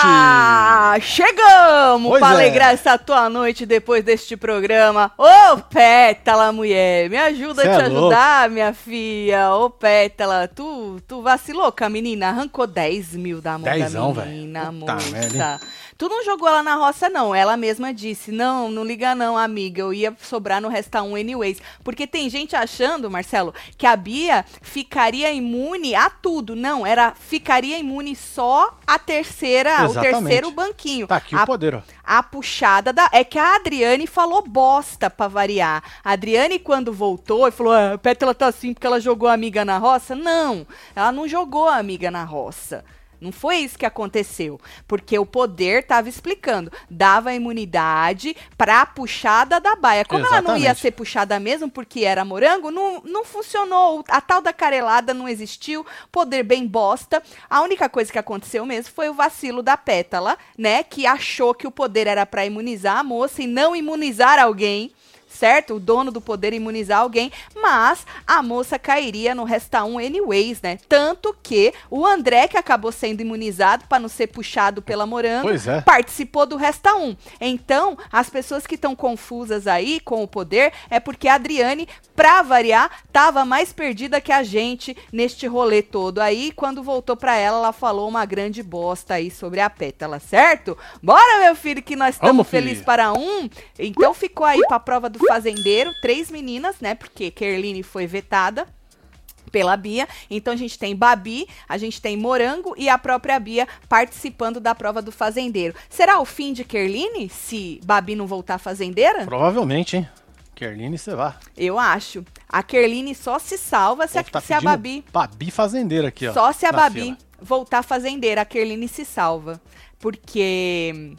fiote! Chegamos Pois pra é. alegrar essa tua noite depois deste programa. Ô, Pétala, mulher, me ajuda Cê a é te ajudar, minha filha. Ô, Pétala, tu, tu vacilou com a menina, arrancou 10 mil da mão Dezão, da velho. menina, Puta moça. merda, Tu não jogou ela na roça, não. Ela mesma disse: Não, não liga, não, amiga. Eu ia sobrar no Resta 1 anyways. Porque tem gente achando, Marcelo, que a Bia ficaria imune a tudo. Não, era ficaria imune só a terceira, o Exatamente. terceiro banquinho. Tá aqui a, o poder, ó. a puxada da. É que a Adriane falou bosta pra variar. A Adriane, quando voltou e falou: ah, a Pétala tá assim porque ela jogou a amiga na roça. Não, ela não jogou a amiga na roça. Não foi isso que aconteceu. Porque o poder estava explicando. Dava imunidade pra puxada da baia. Como ela não ia Exatamente. ser puxada mesmo porque era morango, não, não funcionou. A tal da carelada não existiu. Poder bem bosta. A única coisa que aconteceu mesmo foi o vacilo da pétala, né? Que achou que o poder era pra imunizar a moça e não imunizar alguém. Certo? O dono do poder imunizar alguém, mas a moça cairia no Resta 1 anyways, né? Tanto que o André, que acabou sendo imunizado para não ser puxado pela morango, é. participou do Resta 1. Então, as pessoas que estão confusas aí com o poder é porque a Adriane, pra variar, tava mais perdida que a gente neste rolê todo. Aí, quando voltou pra ela, ela falou uma grande bosta aí sobre a pétala, certo? Bora, meu filho, que nós estamos felizes para um. Então, ficou aí pra prova do fazendeiro, três meninas, né? Porque Kerline foi vetada pela Bia. Então a gente tem Babi, a gente tem Morango e a própria Bia participando da prova do fazendeiro. Será o fim de Kerline se Babi não voltar fazendeira? Provavelmente, hein? Kerline, você vai. Eu acho. A Kerline só se salva se a, tá se a Babi. Babi fazendeira aqui, ó. Só se a Babi fila. voltar fazendeira, a Kerline se salva. Porque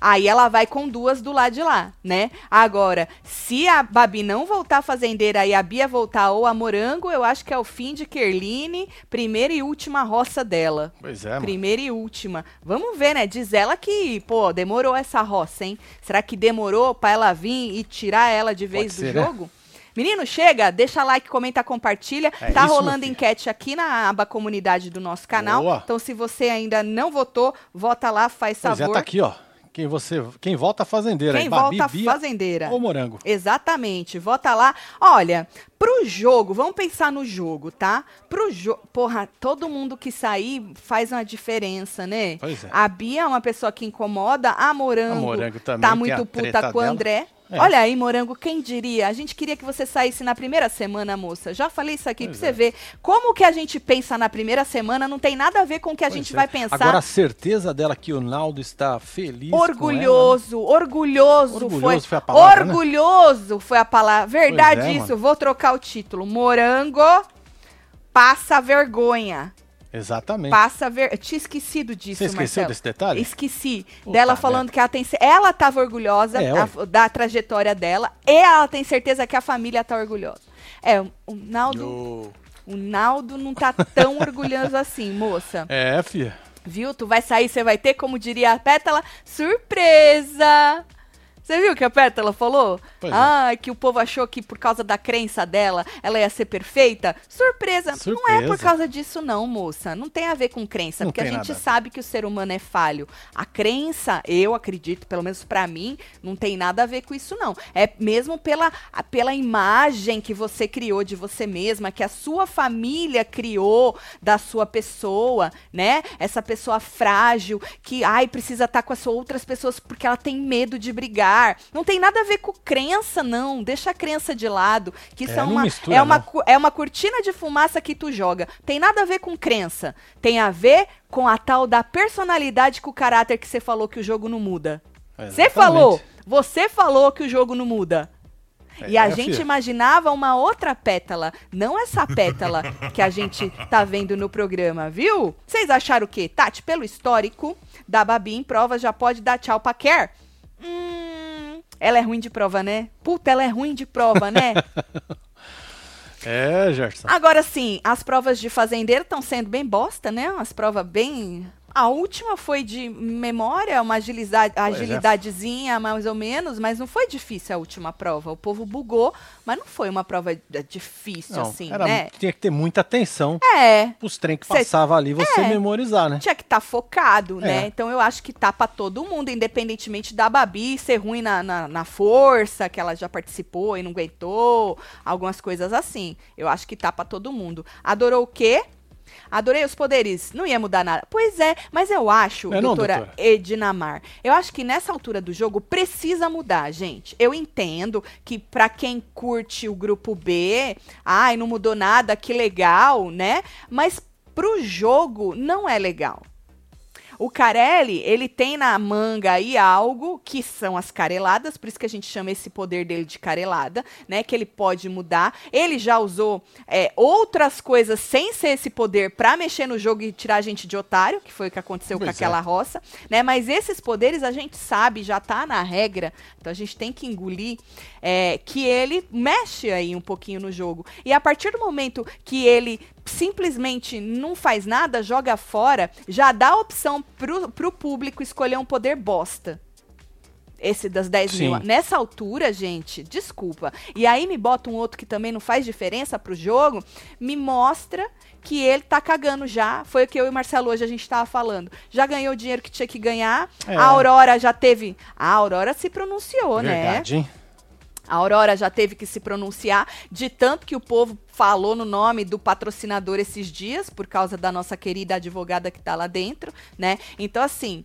aí ela vai com duas do lado de lá, né? Agora, se a Babi não voltar fazendeira e a Bia voltar ou a Morango, eu acho que é o fim de Kerline, primeira e última roça dela. Pois é, mano. Primeira e última. Vamos ver, né? Diz ela que, pô, demorou essa roça, hein? Será que demorou pra ela vir e tirar ela de vez Pode do ser, né? jogo? Menino, chega, deixa like, comenta, compartilha. É tá isso, rolando enquete aqui na aba comunidade do nosso canal. Boa. Então, se você ainda não votou, vota lá, faz Pois é, favor. tá aqui, ó. Quem, você, quem volta fazendeira. Quem volta Bia fazendeira. ou morango. Exatamente, vota lá. Olha, pro jogo, vamos pensar no jogo, tá? Pro jogo, porra, todo mundo que sair faz uma diferença, né? Pois é. A Bia é uma pessoa que incomoda, a Morango, A Morango também tá muito puta com o. André. É. Olha aí, Morango, quem diria? A gente queria que você saísse na primeira semana, moça. Já falei isso aqui Pois pra é. você ver. Como que a gente pensa na primeira semana não tem nada a ver com o que a Pois gente é. vai pensar. Agora a certeza dela que o Naldo está feliz. Orgulhoso, orgulhoso, Orgulhoso foi, foi a palavra, né? Orgulhoso foi a palavra. Verdade é, isso, vou trocar o título. Morango passa vergonha. Exatamente. Passa ver... Eu tinha esquecido disso, Você esqueceu Marcelo. desse detalhe? Esqueci. Dela falando que ela tem. Ela tava orgulhosa É, da, da trajetória dela. E ela tem certeza que a família tá orgulhosa. É, o Naldo. Yo. O Naldo não tá tão orgulhoso assim, moça. É, filha. Viu? Tu vai sair, você vai ter, como diria a Pétala, surpresa! Você viu o que a Pétala falou? Pois é. Ah, que o povo achou que por causa da crença dela, ela ia ser perfeita. Surpresa! Não é por Surpresa. causa disso não, moça. Não tem a ver com crença, Não porque a gente nada sabe que o ser humano é falho. A crença, eu acredito, pelo menos pra mim, não tem nada a ver com isso não. É mesmo pela, pela imagem que você criou de você mesma, que a sua família criou da sua pessoa, né? Essa pessoa frágil que, ai, precisa estar com as outras pessoas porque ela tem medo de brigar. Não tem nada a ver com crença, não. Deixa a crença de lado, que isso É, é, uma mistura, é uma não. é uma cortina de fumaça que tu joga. Tem nada a ver com crença. Tem a ver com a tal da personalidade com o caráter que você falou que o jogo não muda. Você falou, você falou que o jogo não muda. E a É, gente imaginava uma outra pétala, não essa pétala que a gente tá vendo no programa, viu? Vocês acharam o quê? Tati, pelo histórico da Babi em prova, já pode dar tchau pra Kerr? Hum, ela é ruim de prova, né? Puta, ela é ruim de prova, né? É, Gerson. Agora sim, as provas de fazendeiro estão sendo bem bosta, né? Umas provas bem A última foi de memória, uma agilidade, é. agilidadezinha, mais ou menos, mas não foi difícil a última prova. O povo bugou, mas não foi uma prova difícil, Não, assim, era, né? Tinha que ter muita atenção É, os trem que Cê- passava ali, você É. memorizar, né? tinha que estar focado, né? É. Então eu acho que tá pra todo mundo, independentemente da Babi ser ruim na, na, na força, que ela já participou e não aguentou, algumas coisas assim. Eu acho que tá pra todo mundo. Adorou o quê? Adorei os poderes. Não ia mudar nada. Pois é, mas eu acho, É doutora, doutora? Edinamar, eu acho que nessa altura do jogo precisa mudar, gente. Eu entendo que pra quem curte o grupo B, ai, não mudou nada, que legal, né? Mas pro jogo não é legal. O Carelli, ele tem na manga aí algo que são as careladas, por isso que a gente chama esse poder dele de carelada, né? Que ele pode mudar. Ele já usou é, outras coisas sem ser esse poder pra mexer no jogo e tirar a gente de otário, que foi o que aconteceu com Pois aquela é. roça, né? Mas esses poderes a gente sabe, já tá na regra, então a gente tem que engolir é, que ele mexe aí um pouquinho no jogo. E a partir do momento que ele simplesmente não faz nada, joga fora, já dá a opção pro, pro público escolher um poder bosta. Esse das 10 Sim. mil. Nessa altura, gente, desculpa. E aí me bota um outro que também não faz diferença pro jogo, me mostra que ele tá cagando já. Foi o que eu e o Marcelo hoje a gente tava falando. Já ganhou o dinheiro que tinha que ganhar. É. A Aurora já teve. A Aurora se pronunciou, né? Verdade, hein? A Aurora já teve que se pronunciar de tanto que o povo falou no nome do patrocinador esses dias, por causa da nossa querida advogada que tá lá dentro, né? Então, assim,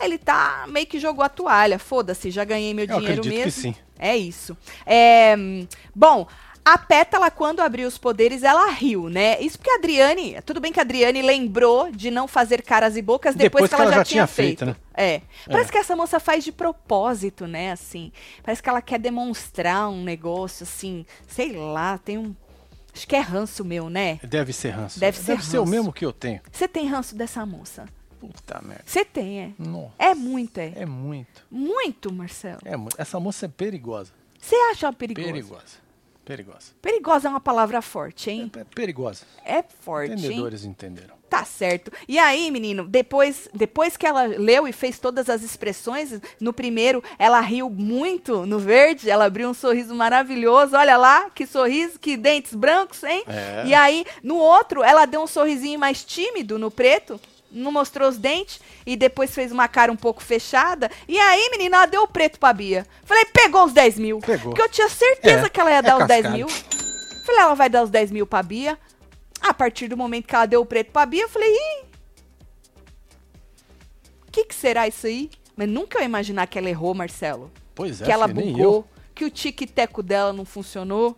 ele tá meio que jogou a toalha. Foda-se, já ganhei meu Eu dinheiro mesmo. que sim. É isso. É, hum, bom, a Pétala, quando abriu os poderes, ela riu, né? Isso porque a Adriane. Tudo bem que a Adriane lembrou de não fazer caras e bocas depois, que, ela, já, tinha feito. né? É. Parece que essa moça faz de propósito, né? Assim. Parece que ela quer demonstrar um negócio, assim. Sei lá, tem um. Acho que é ranço meu, né? Deve ser ranço. Deve ser ser o ranço. mesmo que eu tenho. Você tem ranço dessa moça? Puta merda. Você tem, é. Nossa. É muito, é. É muito. Muito, Marcelo. É mu- Essa moça é perigosa. Você acha ela perigosa? Perigosa. Perigosa. Perigosa é uma palavra forte, hein? É, é perigosa. É forte, hein? Entendedores entenderam. Tá certo. E aí, menino, depois, depois que ela leu e fez todas as expressões, no primeiro ela riu muito no verde, ela abriu um sorriso maravilhoso. Olha lá, que sorriso, que dentes brancos, hein? É. E aí, no outro, ela deu um sorrisinho mais tímido no preto, não mostrou os dentes e depois fez uma cara um pouco fechada. E aí, menina, ela deu o preto pra Bia. Falei, pegou os 10 mil. Pegou. Porque eu tinha certeza É, que ela ia é dar os 10 cascalho. mil. Falei, ela vai dar os 10 mil pra Bia. A partir do momento que ela deu o preto pra Bia, eu falei, ih, o que, que será isso aí? Mas nunca eu ia imaginar que ela errou, Marcelo. Pois é, que ela filho, bugou, que o tic-teco dela não funcionou.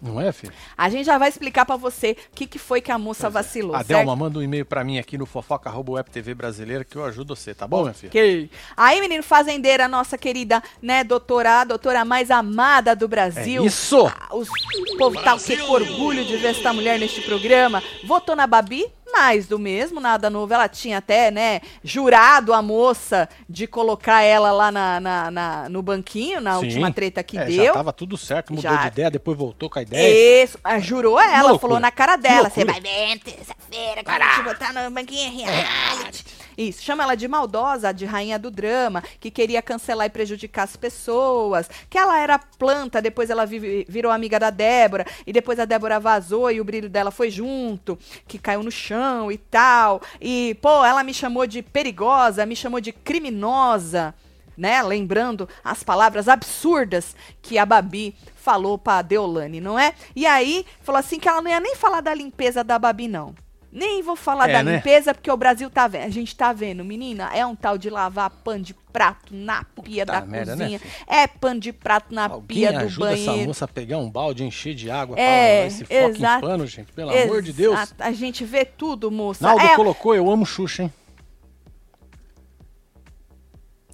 Não é, filho? A gente já vai explicar pra você o que, que foi que a moça vacilou, A certo? Delma, manda um e-mail pra mim aqui no fofoca.webtv brasileira que eu ajudo você, tá bom, minha filha? Ok. Aí, menino fazendeira, nossa querida, né, doutora, a doutora mais amada do Brasil. É isso! Ah, Os, o povo tá o quê? com orgulho de ver essa mulher neste programa. Votou na Babi? Mais do mesmo, nada novo. Ela tinha até, né, jurado a moça de colocar ela lá na, na- na- no banquinho, na Sim. última treta que É, deu. Já tava tudo certo, mudou Já. de ideia, depois voltou com a ideia. Isso, ah, jurou ela, falou na cara dela. Você vai ver terça-feira, que eu vou te botar no banquinho reality. Isso, chama ela de maldosa, de rainha do drama, que queria cancelar e prejudicar as pessoas, que ela era planta, depois ela vive- virou amiga da Débora, e depois a Débora vazou e o brilho dela foi junto, que caiu no chão e tal. E, pô, ela me chamou de perigosa, me chamou de criminosa né? Lembrando as palavras absurdas que a Babi falou pra Deolane, não é? E aí, falou assim que ela não ia nem falar da limpeza da Babi, não. Nem vou falar É, da né? limpeza, porque o Brasil tá vendo. A gente tá vendo, menina, é um tal de lavar pano de prato na pia da merda, né, cozinha. filho? é pano de prato na Alguém pia do ajuda essa banheiro. moça a pegar um balde, encher de água É, esse exato. pano, gente. Pelo amor de Deus. Exato, A gente vê tudo, moça. Naldo é, colocou, eu amo Xuxa, hein?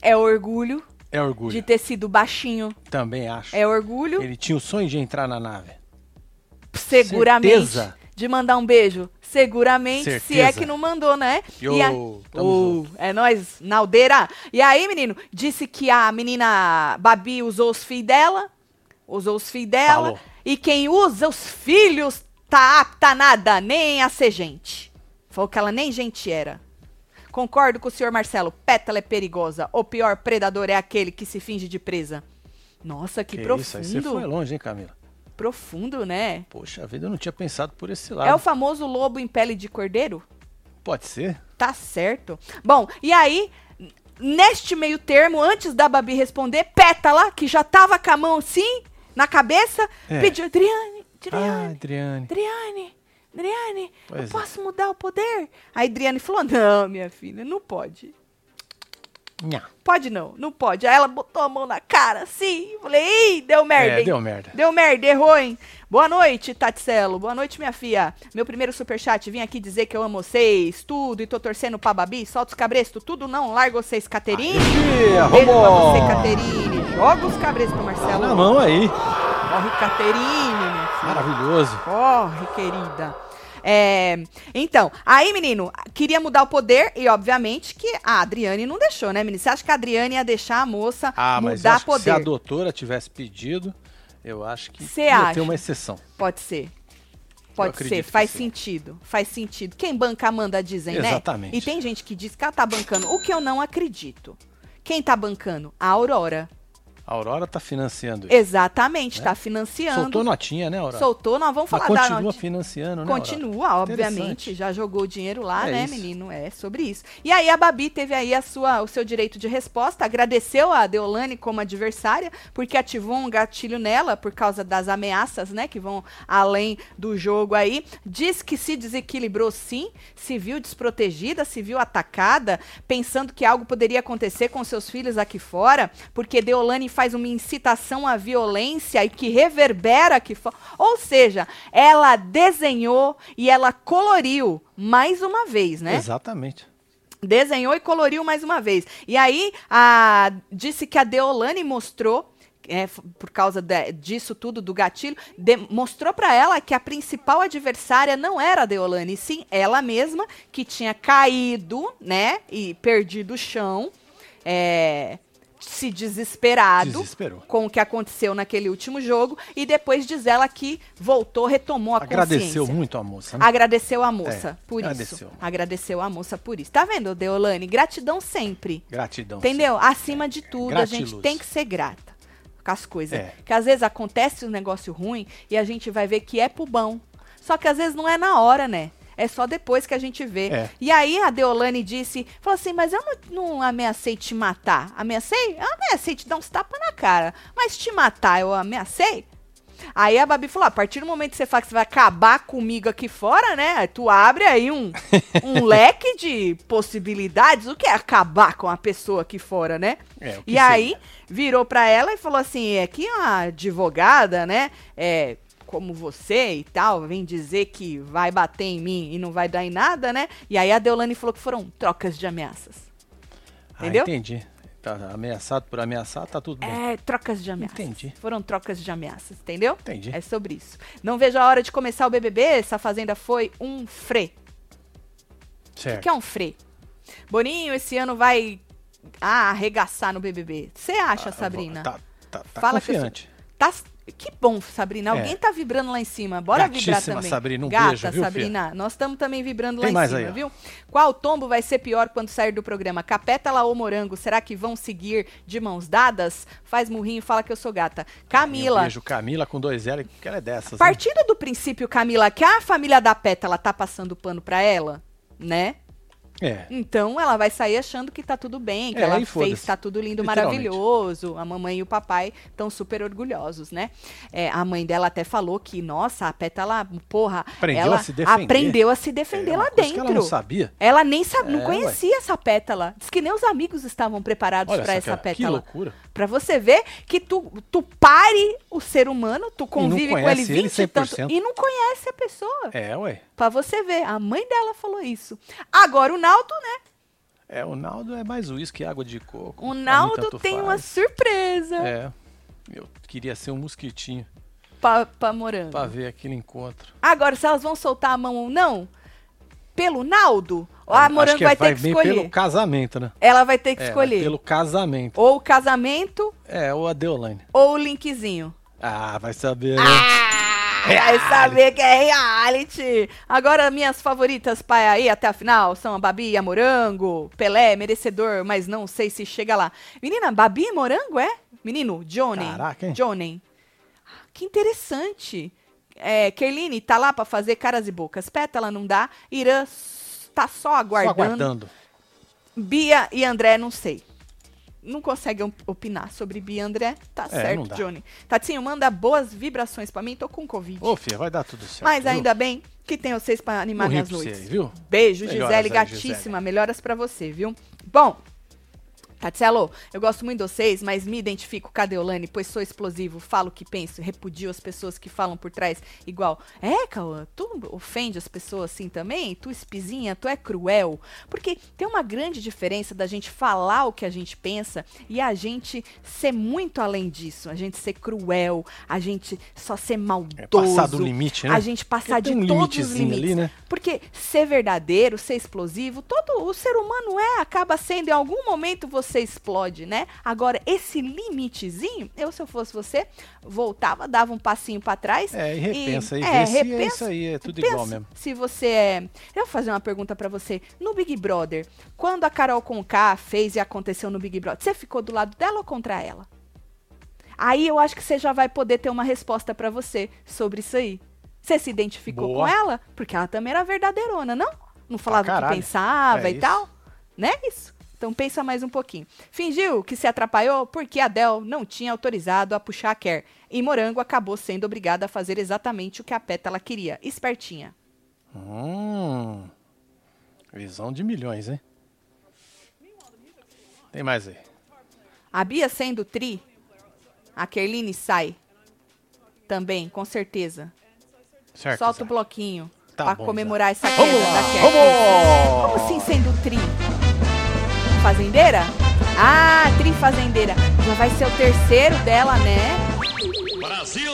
é orgulho É orgulho. de ter sido baixinho. Também acho. É orgulho. Ele tinha o sonho de entrar na nave. Seguramente. Certeza. De mandar um beijo. Seguramente, se Certeza. é que não mandou, né? Yo, E a- Ô, é nóis, Naldeira. E aí, menino, disse que a menina Babi usou os filhos dela. Usou os filhos dela. Falou. E quem usa os filhos tá apta a nada, nem a ser gente. Falou que ela nem gente era. Concordo com o senhor Marcelo. Pétala é perigosa. O pior predador é aquele que se finge de presa. Nossa, que, Que profundo. isso, aí você foi longe, hein, Camila? Profundo, né? Poxa vida, eu não tinha pensado por esse lado. É o famoso lobo em pele de cordeiro? Pode ser? Tá certo. Bom, e aí, neste meio termo, antes da Babi responder, Pétala, que já tava com a mão assim, na cabeça, É. pediu, Adriane, Ah, Adriane, Adriane. Adriane, Adriane, eu é. posso mudar o poder? A Adriane falou, não, minha filha, não pode. Nha. Pode não, não pode. Aí ela botou a mão na cara, assim, falei, ih, deu merda, É, deu merda. Deu merda, errou, hein? Boa noite, Taticelo. Boa noite, minha filha. Meu primeiro superchat, vim aqui dizer que eu amo vocês, tudo, e tô torcendo pra Babi. Solta os cabrestos, tudo não, larga vocês, Caterine. Beijo pra você, Caterine. Joga os cabrestos pro Tá Marcelo. na mão aí. Corre, Caterine. Maravilhoso. Corre, querida. É, então, aí, menino, queria mudar o poder e, obviamente, que a Adriane não deixou, né, menino? Você acha que a Adriane ia deixar a moça Ah, mas eu mudar acho que se a poder? doutora tivesse pedido, eu acho que Cê ia acha? ter uma exceção. Pode ser. Pode ser, faz sim. sentido. Faz sentido. Quem banca, manda, dizem, né? Exatamente. E tem gente que diz que ela tá bancando, o que eu não acredito. Quem tá bancando? A Aurora. A Aurora tá financiando isso. Exatamente, tá financiando. Soltou notinha, né, Aurora? Soltou, nós vamos Mas falar da continua financiando, né, Aurora? Continua, obviamente. Interessante. Já jogou o dinheiro lá, É né, isso. menino? É sobre isso. E aí a Babi teve aí a sua, o seu direito de resposta, agradeceu a Deolane como adversária, porque ativou um gatilho nela por causa das ameaças, né, que vão além do jogo aí. Diz que se desequilibrou sim, se viu desprotegida, se viu atacada, pensando que algo poderia acontecer com seus filhos aqui fora, porque Deolane faz uma incitação à violência e que reverbera fora. Ou seja, ela desenhou e ela coloriu mais uma vez, né? Exatamente. Desenhou e coloriu mais uma vez. E aí, a, disse que a Deolane mostrou. é, por causa de- disso tudo, do gatilho, de- mostrou pra ela que a principal adversária não era a Deolane, sim ela mesma, que tinha caído, né, e perdido o chão, é, se desesperado Desesperou. com o que aconteceu naquele último jogo, e depois diz ela que voltou, retomou a Agradeceu consciência. muito a moça, né? Agradeceu a moça É, por agradeceu. isso. Agradeceu a moça por isso. Tá vendo, Deolane? Gratidão sempre. Gratidão. Entendeu? Acima de tudo, a gente Gratiluz. tem que ser grata com as coisas. É. Que às vezes acontece um negócio ruim e a gente vai ver que é pro bom. Só que às vezes não é na hora, né? É só depois que a gente vê. É. E aí a Deolane disse, falou assim, mas eu não, não ameacei te matar. Ameacei? Eu ameacei te dar uns tapas na cara. Mas te matar, eu ameacei? Aí a Babi falou: a partir do momento que você fala que você vai acabar comigo aqui fora, né? aí Tu abre aí um, um leque de possibilidades. O que é acabar com a pessoa aqui fora, né? É, o que e aí seria? virou pra ela e falou assim: é que uma advogada, né? É, como você e tal, vem dizer que vai bater em mim e não vai dar em nada, né? E aí a Deolane falou que foram trocas de ameaças. Entendeu? Ah, entendi. Tá ameaçado por ameaçar, tá tudo bem. É, trocas de ameaças. Entendi. Foram trocas de ameaças, entendeu? Entendi. É sobre isso. Não vejo a hora de começar o BBB. Essa fazenda foi um frê. O certo. que é um frê? Boninho esse ano vai ah, arregaçar no BBB. Você acha, Sabrina? Tá, tá, tá Fala que eu confiante. Tá- Que bom, Sabrina. Alguém É. tá vibrando lá em cima. Bora vibrar Gatíssima, também. Sabrina, um Gata, beijo, viu, Sabrina. Nós estamos também vibrando lá Tem em mais cima, aí, viu? Qual tombo vai ser pior quando sair do programa? Capétala ou morango? Será que vão seguir de mãos dadas? Faz murrinho e fala que eu sou gata. Camila. Um beijo, Camila com dois L, que ela é dessas. hein? Partindo do princípio, Camila, que a família da Pétala tá passando pano pra ela, né? É. Então ela vai sair achando que tá tudo bem, que É, ela fez, tá tudo lindo, maravilhoso. A mamãe e o papai estão super orgulhosos, né? É, a mãe dela até falou que, nossa, a Pétala, porra, Aprendeu ela a se defender. aprendeu a se defender É lá dentro. ela não sabia. Ela nem sabe, não É, conhecia essa pétala. Diz que nem os amigos estavam preparados pra só essa que, que pétala. loucura. Pra você ver que tu, tu pare o ser humano, tu convive com ele conhece ele 20 e tanto 100%. e não conhece a pessoa. É, ué. Pra você ver, a mãe dela falou isso. Agora o Naldo, né? É, o Naldo é mais uísque e água de coco. O Naldo tem faz. uma surpresa É. Eu queria ser um mosquitinho pra, pra morango. pra ver aquele encontro. Agora, se elas vão soltar a mão ou não, pelo Naldo, a morango que vai vai ter que escolher. pelo casamento, né? Ela vai ter que É, escolher. Pelo casamento. Ou o casamento É, ou a Deolane. ou o linkzinho. Ah, vai saber. né? Ah! Vai saber que é reality. Agora, minhas favoritas para ir até a final são a Babi e a Morango. Pelé, merecedor, mas não sei se chega lá. Menina, Babi e Morango é? Menino, Johnny. Caraca, hein? Johnny. Que interessante. É, Kerline tá lá pra fazer caras e bocas. Pétala não dá. Irã tá só Só aguardando. aguardando. Bia e André, não sei. Não consegue op- opinar sobre Bia e André. Tá É, certo. Johnny. Tatinho, manda boas vibrações pra mim. Tô com Covid. Ô, filha, vai dar tudo certo. Mas viu? ainda bem que tem vocês pra animar minhas você noites. aí, viu? Beijo, Melhoras Gisele, aí, gatíssima. Gisele. Melhoras pra você, viu? Bom, Tatselo, eu gosto muito de vocês, mas me identifico com a Deolane, pois sou explosivo, falo o que penso, repudio as pessoas que falam por trás igual. É, Cauã, tu ofende as pessoas assim também? Tu espizinha, tu é cruel? Porque tem uma grande diferença da gente falar o que a gente pensa e a gente ser muito além disso. A gente ser cruel, a gente só ser maldoso. É passar do limite, né? A gente passar de um todos os limites. ali, né? Porque ser verdadeiro, ser explosivo, todo o ser humano é, acaba sendo, em algum momento você explode, né? Agora, esse limitezinho, eu, se eu fosse você, voltava, dava um passinho pra trás. É, e repensa aí, é, se é repensa- isso aí, é tudo igual mesmo. Se você é. Eu vou fazer uma pergunta pra você. No Big Brother, quando a Carol Conká fez e aconteceu no Big Brother, você ficou do lado dela ou contra ela? Aí eu acho que você já vai poder ter uma resposta pra você sobre isso aí. Você se identificou Boa. com ela? Porque ela também era verdadeirona, não? Não falava o que pensava É e isso. tal? Né? Isso. Então pensa mais um pouquinho. Fingiu que se atrapalhou porque a Del não tinha autorizado a puxar a Kerr. E Morango acabou sendo obrigada a fazer exatamente o que a Pétala queria. Espertinha. Hum. Visão de milhões, hein? Tem mais aí. A Bia sendo tri, a Kerline sai. Também, com certeza. Certo. Solta o bloquinho Tá pra bom, comemorar essa queda da vamos! Como assim sendo tri? Fazendeira? Ah, tri fazendeira. Já vai ser o terceiro dela, né? Brasil!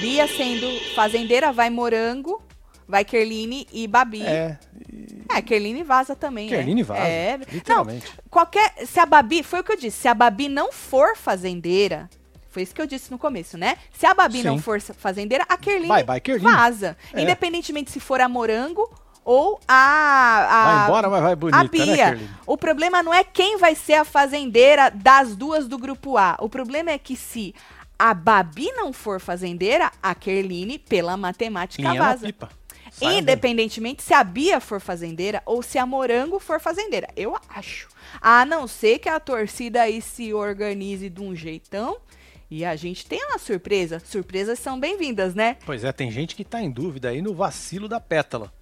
Bia sendo fazendeira, vai Morango, vai Kerline e Babi. É, É, Kerline vaza também, né? Kerline vaza, É. literalmente. Não, qualquer... Se a Babi... Foi o que eu disse. Se a Babi não for fazendeira... Foi isso que eu disse no começo, né? Se a Babi não Sim. for fazendeira, a Kerline Vai, vai, Kerline. vaza. É. Independentemente se for a Morango ou a... a vai embora, mas vai bonita, a né, Bia. Kerline? o problema não é quem vai ser a fazendeira das duas do grupo A. O problema é que se a Babi não for fazendeira, a Kerline, pela matemática, na vaza. pipa. Sai Independentemente se a Bia for fazendeira ou se a Morango for fazendeira. Eu acho. A não ser que a torcida aí se organize de um jeitão. E a gente tem uma surpresa. Surpresas são bem-vindas, né? Pois é, tem gente que tá em dúvida aí no vacilo da pétala.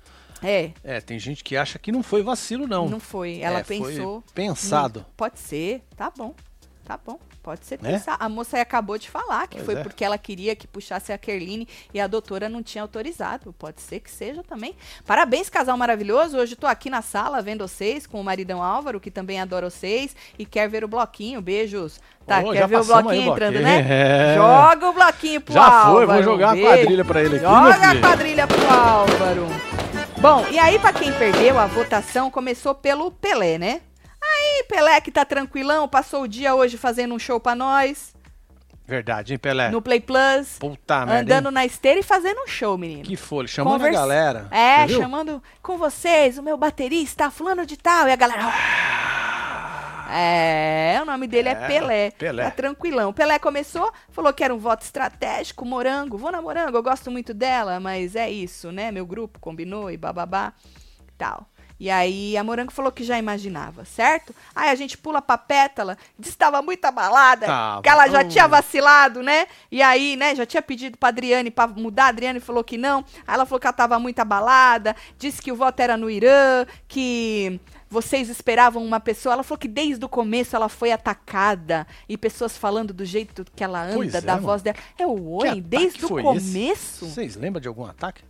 É, É, tem gente que acha que não foi vacilo, não. não foi. Ela É, foi pensou. pensado. Hum, pode ser, tá bom. Tá bom. Pode ser Né? pensar. A moça aí acabou de falar que Pois foi é. porque ela queria que puxasse a Kerline e a doutora não tinha autorizado. Pode ser que seja também. Parabéns, casal maravilhoso. Hoje tô aqui na sala vendo vocês com o maridão Álvaro, que também adora vocês e quer ver o bloquinho. Beijos. Tá, Ô, quer já ver o bloquinho aí entrando, bloquinho. né? É. Joga o bloquinho pro Já Álvaro. foi, vou jogar a quadrilha pra ele aqui, Joga a quadrilha pro Álvaro. Bom, e aí pra quem perdeu, a votação começou pelo Pelé, né? Aí, Pelé que tá tranquilão, passou o dia hoje fazendo um show pra nós, Verdade, hein, Pelé? no Play Plus, Puta merda. andando na esteira e fazendo um show, menino. Que folha, chamando Conversa- a galera. É, chamando com vocês, o meu baterista, fulano de tal, e a galera... É, o nome dele é, É, Pelé. Pelé. Tá tranquilão. Pelé começou, falou que era um voto estratégico, Morango. Vou na Morango, eu gosto muito dela, mas é isso, né? Meu grupo combinou e bababá, tal. E aí a Morango falou que já imaginava, certo? Aí a gente pula pra Pétala, diz que tava muito abalada, Tava. que ela já Oh. tinha vacilado, né? E aí, né, já tinha pedido pra Adriane pra mudar, a Adriane falou que não. Aí ela falou que ela tava muito abalada, disse que o voto era no Irã, que vocês esperavam uma pessoa. Ela falou que desde o começo ela foi atacada e pessoas falando do jeito que ela anda, Pois é, da mano. voz dela. É o oi, desde o começo? esse? Vocês lembram de algum ataque?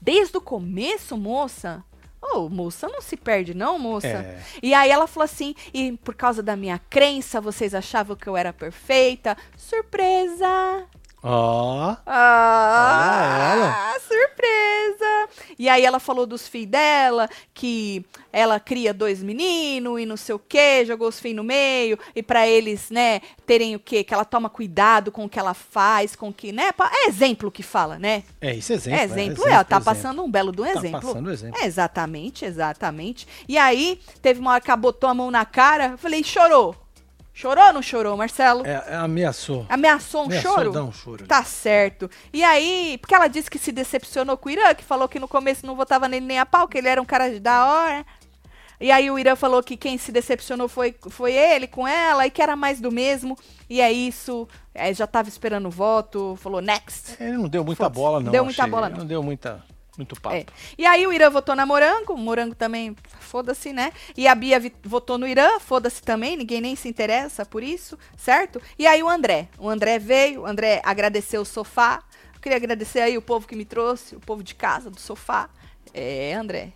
Desde o começo, moça? Ô, moça, não se perde não, moça. É. E aí ela falou assim, e por causa da minha crença, vocês achavam que eu era perfeita. Surpresa! Ó. Ah, surpresa! E aí ela falou dos filhos dela, que ela cria dois meninos e não sei o quê, jogou os filhos no meio, e pra eles, né, terem o quê? Que ela toma cuidado com o que ela faz, com o que, né? É exemplo que fala, né? É isso, exemplo. É exemplo, ela tá passando um belo de um Tá exemplo. passando exemplo. É, exatamente, exatamente. E aí, teve uma hora que ela botou a mão na cara, falei, chorou. Chorou ou não chorou, Marcelo? É, é, ameaçou. Ameaçou um Ameaçou choro? dar um choro. Tá certo. E aí, porque ela disse que se decepcionou com o Irã, que falou que no começo não votava nele nem a pau, que ele era um cara da hora. E aí o Irã falou que quem se decepcionou foi, foi ele com ela e que era mais do mesmo. E é isso. É, já tava esperando o voto, falou next. Ele não deu muita bola, não. Deu muita achei. bola, Ele não. Não deu muita, muito papo. É. E aí o Irã votou na Morango, o Morango também, foda-se, né? E a Bia votou no Irã, foda-se também, ninguém nem se interessa por isso, certo? E aí o André, o André veio, o André agradeceu o sofá. Eu queria agradecer aí o povo que me trouxe, o povo de casa, do sofá. É, André.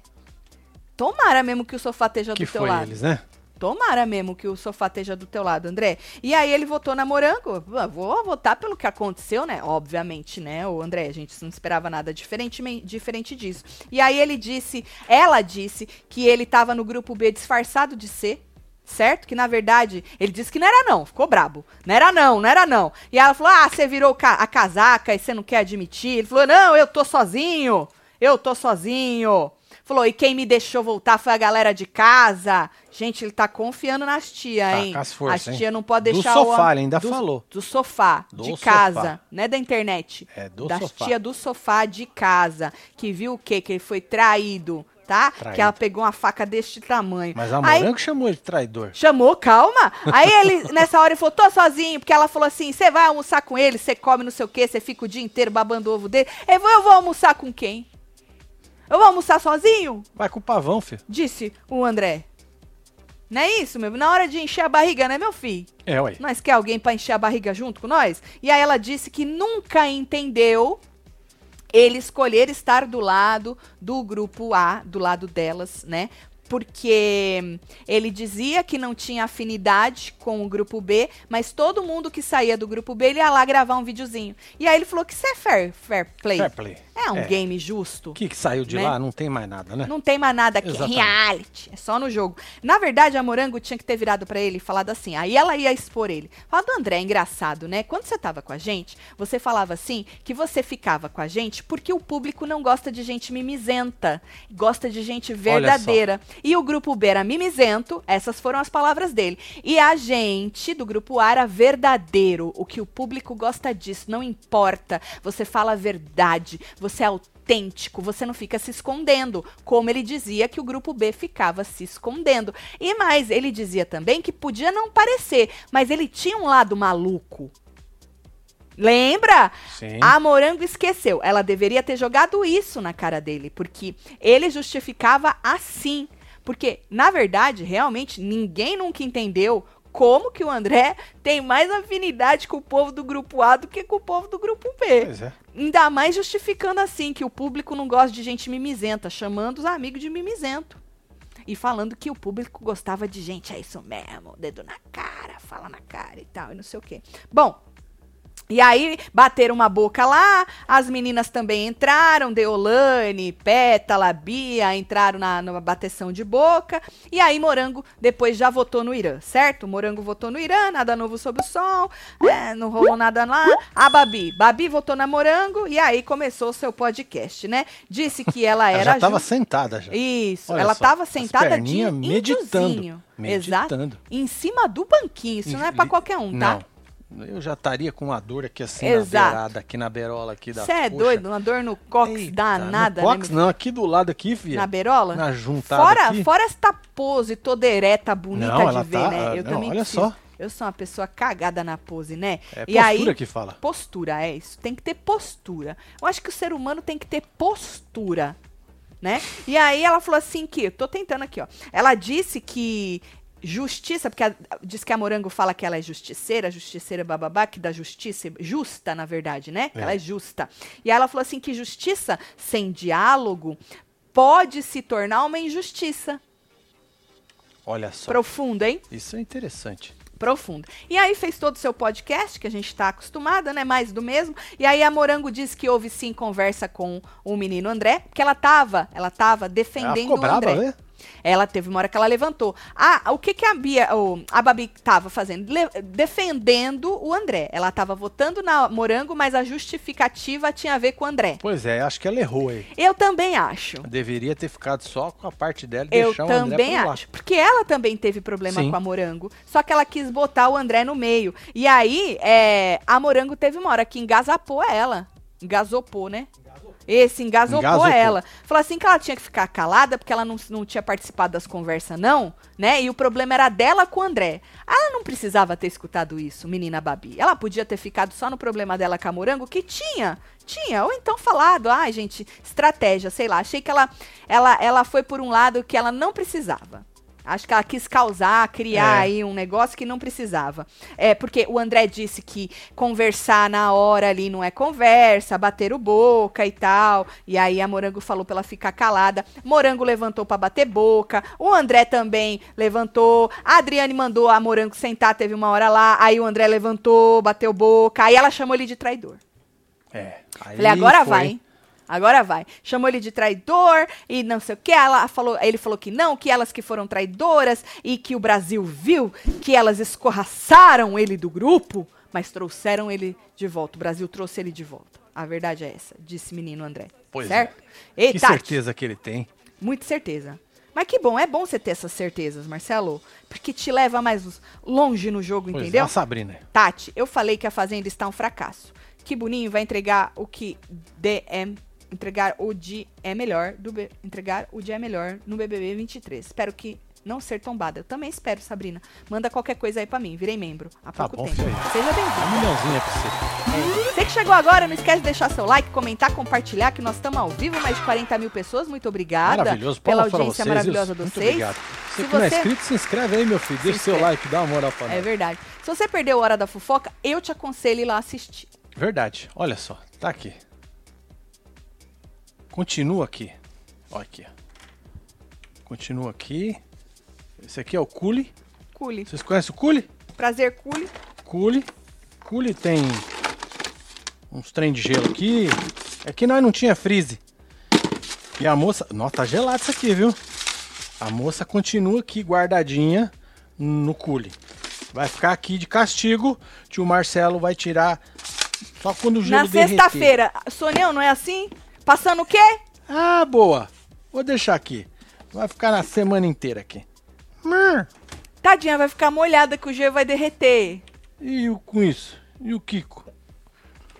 Tomara mesmo que o sofá esteja que do teu lado. eles, né? Tomara mesmo que o sofá esteja do teu lado, André. E aí ele votou na Morango. Vou votar pelo que aconteceu, né? Obviamente, né? O André, a gente não esperava nada diferente, diferente disso. E aí ele disse, ela disse que ele tava no grupo B disfarçado de ser. Certo? Que na verdade ele disse que não era não, ficou brabo. Não era não, não era não. E ela falou: Ah, você virou ca- a casaca e você não quer admitir. Ele falou: Não, eu tô sozinho. Eu tô sozinho. Falou, e quem me deixou voltar foi a galera de casa. Gente, ele tá confiando nas tia, Tá hein? com as forças, as hein? tia não pode Do deixar sofá, o... ele ainda do, falou. Do sofá, Do de sofá. casa, não é da internet. É, do das sofá. tia do sofá de casa, que viu o quê? Que ele foi traído, tá? Traído. Que ela pegou uma faca deste tamanho. Mas a Aí- Morango chamou ele de traidor. Chamou, calma. Aí ele, nessa hora, ele falou, tô sozinho, porque ela falou assim: você vai almoçar com ele, você come não sei o quê, você fica o dia inteiro babando o ovo dele. Eu vou, eu vou almoçar com quem? Eu vou almoçar sozinho? Vai com o pavão, filho. Disse o André. Não é isso, meu? Na hora de encher a barriga, né, meu filho? É, ué. Nós quer alguém pra encher a barriga junto com nós? E aí ela disse que nunca entendeu ele escolher estar do lado do grupo A, do lado delas, né? Porque ele dizia que não tinha afinidade com o grupo B, mas todo mundo que saía do grupo B, ele ia lá gravar um videozinho. E aí ele falou que isso é fair, fair play. Fair play. É um É. game justo. O que, que saiu de Né? lá não tem mais nada, né? Não tem mais nada aqui, Exatamente. reality, é só no jogo. Na verdade, a Morango tinha que ter virado pra ele e falado assim, aí ela ia expor ele. Fala do André, é engraçado, né? Quando você tava com a gente, você falava assim, que você ficava com a gente porque o público não gosta de gente mimizenta, gosta de gente verdadeira. E o grupo B era mimizento, essas foram as palavras dele. E a gente do grupo A era verdadeiro, o que o público gosta disso, não importa. Você fala a verdade, você é autêntico, você não fica se escondendo, como ele dizia que o grupo B ficava se escondendo. E mais, ele dizia também que podia não parecer, mas ele tinha um lado maluco. Lembra? Sim. A Morango esqueceu. Ela deveria ter jogado isso na cara dele, porque ele justificava assim. Porque, na verdade, realmente, ninguém nunca entendeu como que o André tem mais afinidade com o povo do grupo A do que com o povo do grupo B. Pois é. Ainda mais justificando assim, que o público não gosta de gente mimizenta, chamando os amigos de mimizento. E falando que o público gostava de gente, é isso mesmo, dedo na cara, fala na cara e tal, e não sei o quê. Bom, e aí, bateram uma boca lá, as meninas também entraram, Deolane, Pétala, Bia, entraram na, na bateção de boca. E aí, Morango depois já votou no Irã, certo? Morango votou no Irã, nada novo sob o sol, é, não rolou nada lá. A Babi, Babi votou na Morango e aí começou o seu podcast, né? Disse que ela Ela era... já tava ju- sentada já. Isso, Olha ela só, tava as sentada de meditando. Meditando. Exato. Em cima do banquinho, isso não é pra qualquer um, tá? Não. Eu já estaria com uma dor aqui assim Exato. na beirada, aqui na beirola aqui da Você é coxa. doido? Uma dor no cox Eita, danada, no né? cox, meu não, aqui do lado aqui, filha. Na beirola? Na juntada Fora, aqui. fora esta pose toda ereta, bonita Não, de ver, tá- né? Eu não, também olha preciso. só. Eu sou uma pessoa cagada na pose, né? É e postura aí, que fala. postura, é isso. Tem que ter postura. Eu acho que o ser humano tem que ter postura, né? E aí ela falou assim que, tô tentando aqui, ó. Ela disse que justiça, porque a- diz que a Morango fala que ela é justiceira, justiceira bababá, que da justiça, justa, na verdade, né? É. Ela é justa. E aí ela falou assim que justiça sem diálogo pode se tornar uma injustiça. Olha só. Profundo, hein? Isso é interessante. Profundo. E aí fez todo o seu podcast, que a gente tá acostumada, né? Mais do mesmo. E aí a Morango disse que houve sim conversa com o menino André, porque ela tava, ela tava Ela defendendo ficou o André. né? Ela teve uma hora que ela levantou. Ah, o que que a Bia, o- a Babi tava fazendo? Le- defendendo o André. Ela tava votando na Morango, mas a justificativa tinha a ver com o André. Pois é, acho que ela errou aí. Eu também acho. Deveria ter ficado só com a parte dela e Eu deixar o André também por lá. acho. Porque ela também teve problema Sim. com a Morango. Só que ela quis botar o André no meio. E aí, é, a Morango teve uma hora que engasapou ela. Engasopou, né? Esse engasopou Engasopou. ela. Falou assim que ela tinha que ficar calada porque ela não, não tinha participado das conversas, não, né? E o problema era dela com o André. Ela não precisava ter escutado isso, menina Babi. Ela podia ter ficado só no problema dela com a Morango, que tinha, tinha. Ou então falado, ai, gente, estratégia, sei lá. Achei que ela, ela, ela foi por um lado que ela não precisava. Acho que ela quis causar, criar É. aí um negócio que não precisava. É, porque o André disse que conversar na hora ali não é conversa, bater o boca e tal. E aí a Morango falou pra ela ficar calada. Morango levantou pra bater boca. O André também levantou. A Adriane mandou a Morango sentar, teve uma hora lá. Aí o André levantou, bateu boca. Aí ela chamou ele de traidor. É. Aí Falei, agora foi. vai, hein? Agora vai. Chamou ele de traidor e não sei o que. Ela falou, ele falou que não, que elas que foram traidoras e que o Brasil viu que elas escorraçaram ele do grupo, mas trouxeram ele de volta. O Brasil trouxe ele de volta. A verdade é essa, disse menino André. Pois certo? é. Ei, Que Tati, certeza que ele tem. Muita certeza. Mas que bom, é bom você ter essas certezas, Marcelo. Porque te leva mais longe no jogo, Pois entendeu? é, a Sabrina. Tati, eu falei que a Fazenda está um fracasso. Que Boninho vai entregar o que é entregar o de é melhor do B- entregar o de é melhor no BBB 23. Espero que não ser tombada. Eu também espero, Sabrina. Manda qualquer coisa aí pra mim. Virei membro há Tá pouco bom, tempo. filho. Seja Um bem-vindo. milhãozinho é pra você. Você que chegou agora, não esquece de deixar seu like, comentar, compartilhar, que nós estamos ao vivo, mais de 40 mil pessoas. Muito obrigada Maravilhoso. pela audiência vocês, maravilhosa de vocês. obrigado. Se Você não é inscrito, se inscreve aí, meu filho. Deixa Se seu like, dá uma moral pra É nós. verdade. Se você perdeu a hora da fofoca, eu te aconselho ir lá assistir. Verdade. Olha só, tá aqui. Continua aqui. Olha aqui. Continua aqui. Esse aqui é o Cule. Cule. Vocês conhecem o Cule? Prazer, Cule. Cule. Cule tem uns trem de gelo aqui. É que nós não tinha freeze. E a moça. Nossa, tá gelado isso aqui, viu? A moça continua aqui guardadinha no Cule. Vai ficar aqui de castigo. Tio Marcelo vai tirar só quando o gelo Na sexta-feira, Sonhão, não é assim? Passando o quê? Ah, boa. Vou deixar aqui. Vai ficar na semana inteira aqui. Hum, Tadinha, vai ficar molhada que o gelo vai derreter. E o, com isso? E o Kiko?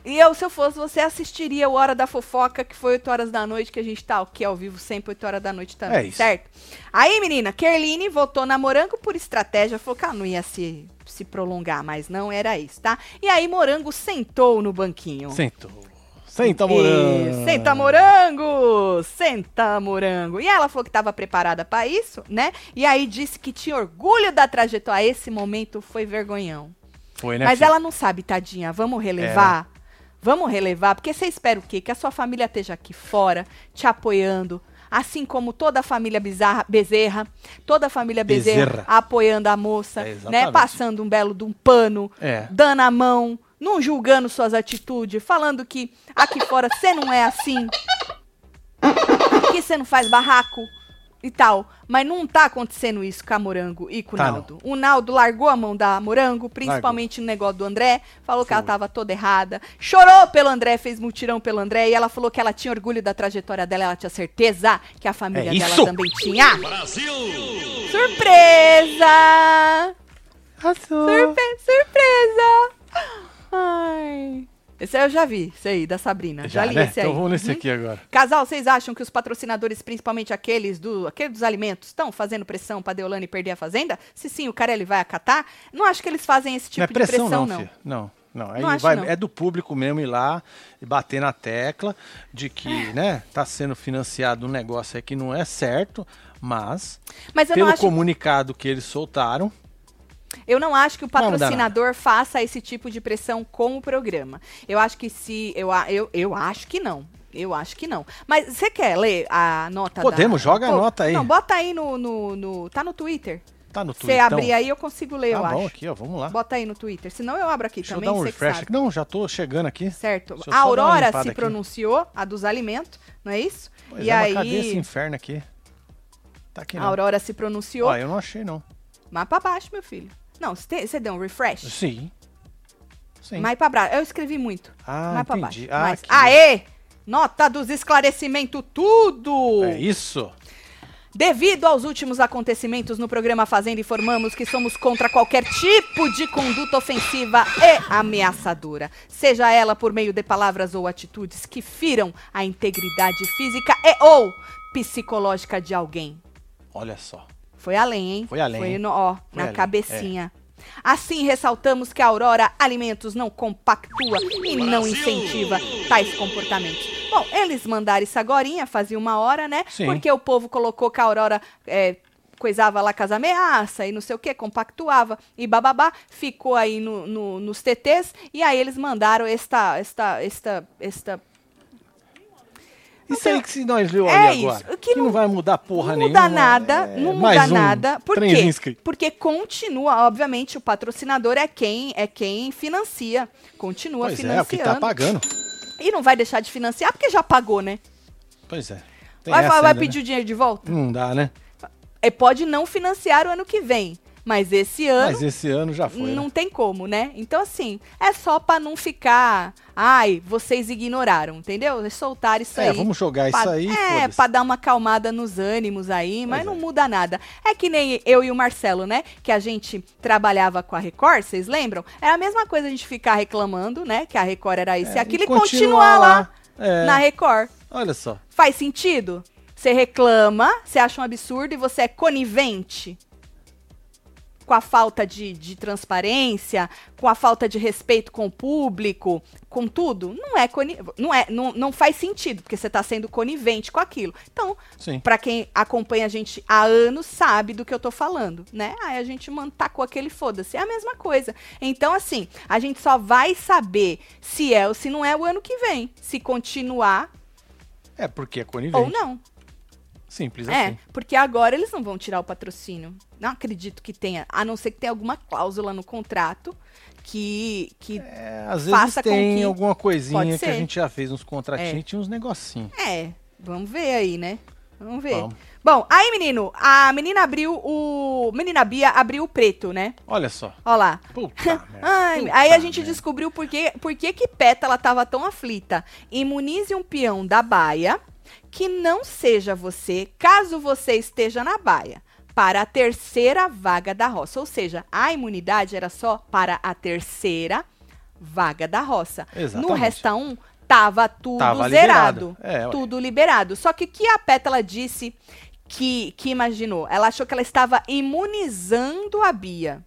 E eu, se eu fosse, você assistiria o Hora da Fofoca, que foi 8 horas da noite, que a gente tá aqui ao vivo sempre 8 horas da noite também, É isso. certo? Aí, menina, Kerline votou na Morango por estratégia, falou que ela não ia se, se prolongar, mas não era isso, tá? E aí, Morango sentou no banquinho. Sentou. Senta, morango. E Senta morango! Senta morango! E ela falou que estava preparada para isso, né? E aí disse que tinha orgulho da trajetória. Esse momento foi vergonhão. Foi, né? Mas filho? ela não sabe, tadinha. Vamos relevar? Vamos relevar? Porque você espera o quê? Que a sua família esteja aqui fora, te apoiando. Assim como toda a família Bizarra, Bezerra, toda a família Bezerra, Bezerra. apoiando a moça, É, né? exatamente. Passando um belo de um pano, É. dando a mão, não julgando suas atitudes, falando que aqui fora você não é assim, que você não faz barraco e tal. Mas não tá acontecendo isso com a Morango e com o Tá, Naldo. O Naldo largou a mão da Morango, principalmente no negócio do André, falou que ela Foi. tava toda errada, chorou pelo André, fez mutirão pelo André, e ela falou que ela tinha orgulho da trajetória dela, ela tinha certeza que a família É dela isso! também tinha. Brasil! Surpresa! Surpe- surpresa! Ai. Esse aí eu já vi, esse aí, da Sabrina. Já, Já, li né? esse aí. Então vamos nesse Uhum. aqui agora. Casal, vocês acham que os patrocinadores, principalmente aqueles, do, aqueles dos alimentos, estão fazendo pressão pra Deolane perder a fazenda? Se sim, o Carelli vai acatar? Não acho que eles fazem esse tipo não é pressão, de pressão, não, não. filho. Não, não. Não acho, vai, não. É do público mesmo ir lá e bater na tecla de que, né, tá sendo financiado um negócio aí que não é certo, mas Mas pelo acho, comunicado que eles soltaram, eu não acho que o patrocinador faça esse tipo de pressão com o programa. Eu acho que se. Eu, a- eu, eu acho que não. Eu acho que não. Mas você quer ler a nota Podemos, da... joga a nota aí. Não, bota aí no, no, no- Tá no Twitter. Tá no Você Twitter. abrir aí, eu consigo ler, eu Tá bom acho. aqui, ó. Vamos lá. Bota aí no Twitter. Senão eu abro aqui Deixa também, eu dar um você refresh. Não, já tô chegando aqui. Certo. Eu A Aurora se aqui. pronunciou, a dos alimentos, não é isso? Pois e é, aí, cadê esse inferno aqui? Tá aqui a não. Aurora se pronunciou. Ó, eu não achei não. Mais pra baixo, meu filho. Não, você deu um refresh? Sim. Sim. Mais pra baixo. Eu escrevi muito. Ah, mais pra entendi. baixo. Ah, mais. aqui. Aê! Nota dos esclarecimentos, tudo! É isso. Devido aos últimos acontecimentos no programa Fazenda, informamos que somos contra qualquer tipo de conduta ofensiva e ameaçadora, seja ela por meio de palavras ou atitudes que firam a integridade física e ou psicológica de alguém. Olha só. Foi além, hein? Foi além, Foi no, ó, Foi na além, é. cabecinha. Assim, ressaltamos que a Aurora Alimentos não compactua e não incentiva tais comportamentos. Bom, eles mandaram isso agorinha, fazia uma hora, né? Sim. Porque o povo colocou que a Aurora é, coisava lá com as ameaças e não sei o que, compactuava e bababá, ficou aí no, no- nos TTs e aí eles mandaram esta, esta, esta, esta Isso aí que se nós viu É isso, agora. que Que, não, não- vai mudar porra não nenhuma. muda nada, é não mais muda um nada. Por trenzinho quê? Porque continua, obviamente, o patrocinador é quem é quem financia, continua Pois é, o que financiando. tá pagando. E não vai deixar de financiar porque já pagou, né? Pois é. Tem Vai, vai, ainda, pedir o dinheiro de volta? né? Não dá, né? É, pode não financiar o ano que vem, mas esse ano Mas esse ano já foi. não né? tem como, né? Então, assim, é só pra não ficar. Ai, vocês ignoraram, entendeu? É soltar isso É, aí. vamos jogar Pra- isso aí. É, pra dar uma acalmada nos ânimos aí, mas Pois não é. muda nada. É que nem eu e o Marcelo, né? Que a gente trabalhava com a Record, vocês lembram? É a mesma coisa a gente ficar reclamando, né? Que a Record era isso e É, aquilo e, continuar continuar lá É, na Record. Olha só. Faz sentido? Você reclama, você acha um absurdo e você é conivente com a falta de, de transparência, com a falta de respeito com o público, com tudo. Não é, coni não, é não, não faz sentido, porque você está sendo conivente com aquilo. Então. Pra quem acompanha a gente há anos sabe do que eu tô falando, né? Aí a gente tacou aquele foda-se. É a mesma coisa. Então, assim, a gente só vai saber se é ou se não é o ano que vem. Se continuar É porque é conivente. ou não. Simples É, assim. porque agora eles não vão tirar o patrocínio. Não acredito que tenha, a não ser que tenha alguma cláusula no contrato que. que É, às vezes Faça com tem que- alguma coisinha que a gente já fez uns contratinhos, É. tinha uns negocinhos. é, vamos ver aí, né? Vamos ver. Vamos. Bom, aí, menino, a menina abriu o. Menina Bia abriu o preto, né? Olha só. Ó lá. Puta. Ai, Puta aí a gente merda. descobriu por que, por que, que Pétala tava tão aflita. Imunize um peão da baia que não seja você, caso você esteja na baia, para a terceira vaga da roça. Ou seja, a imunidade era só para a terceira vaga da roça. No Exatamente. Resta 1, tava tudo Tava zerado. liberado. É, tudo liberado. Só que o que a Pétala disse que, que imaginou? Ela achou que ela estava imunizando a Bia.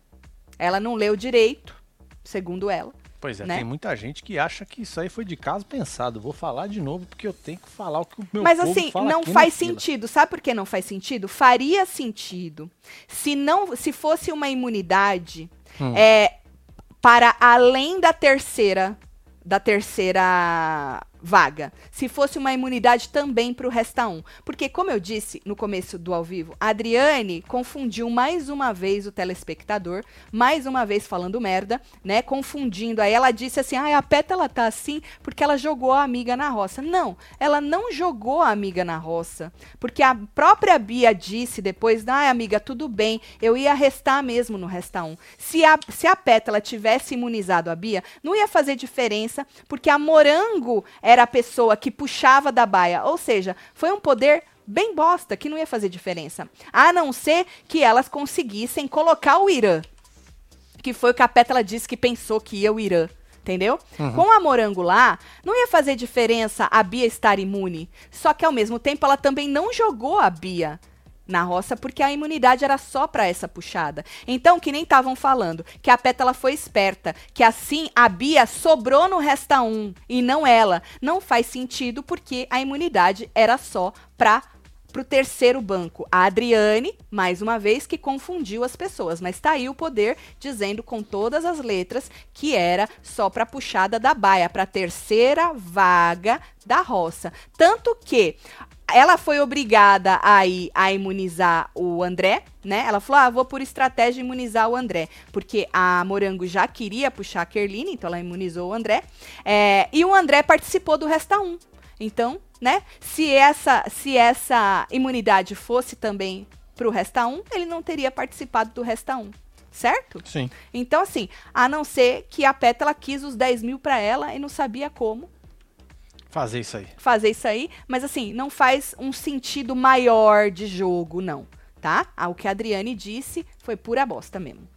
Ela não leu direito, segundo ela. Pois é, né? tem muita gente que acha que isso aí foi de caso pensado. Vou falar de novo porque eu tenho que falar o que o meu Mas assim, não faz sentido. Sabe por que não faz sentido? Faria sentido se não, se fosse uma imunidade Hum. é, para além da terceira, da terceira vaga. Se fosse uma imunidade também para o Resta 1. Porque, como eu disse no começo do ao vivo, a Adriane confundiu mais uma vez o telespectador, mais uma vez falando merda, né? Confundindo. Aí ela disse assim: ah, a Pétala tá assim porque ela jogou a amiga na roça. Não, ela não jogou a amiga na roça. Porque a própria Bia disse depois: ah, amiga, tudo bem, eu ia restar mesmo no Resta 1. Se a, se a Pétala tivesse imunizado a Bia, não ia fazer diferença, porque a Morango era a pessoa que puxava da baia. Ou seja, foi um poder bem bosta, que não ia fazer diferença. A não ser que elas conseguissem colocar o Irã. Que foi o que a Pétala disse que pensou que ia o Irã. Entendeu? Com a Morango lá, não ia fazer diferença a Bia estar imune. Só que ao mesmo tempo ela também não jogou a Bia na roça porque a imunidade era só para essa puxada. Então, que nem estavam falando, que a Pétala foi esperta, que assim a Bia sobrou no resta um e não ela. Não faz sentido porque a imunidade era só para pro terceiro banco. A Adriane, mais uma vez, que confundiu as pessoas, mas tá aí o poder dizendo com todas as letras que era só para puxada da baia, para terceira vaga da roça. Tanto que ela foi obrigada a ir a imunizar o André, né? Ela falou: ah, vou por estratégia imunizar o André. Porque a Morango já queria puxar a Kerline, então ela imunizou o André. É, e o André participou do Resta 1. Então, né? Se essa, se essa imunidade fosse também pro Resta 1, ele não teria participado do Resta 1. Certo? Sim. Então, assim, a não ser que a Pétala quis os 10 mil pra ela e não sabia como Fazer isso aí. fazer isso aí, mas assim, não faz um sentido maior de jogo, não, tá? Ah, o que a Adriane disse foi pura bosta mesmo.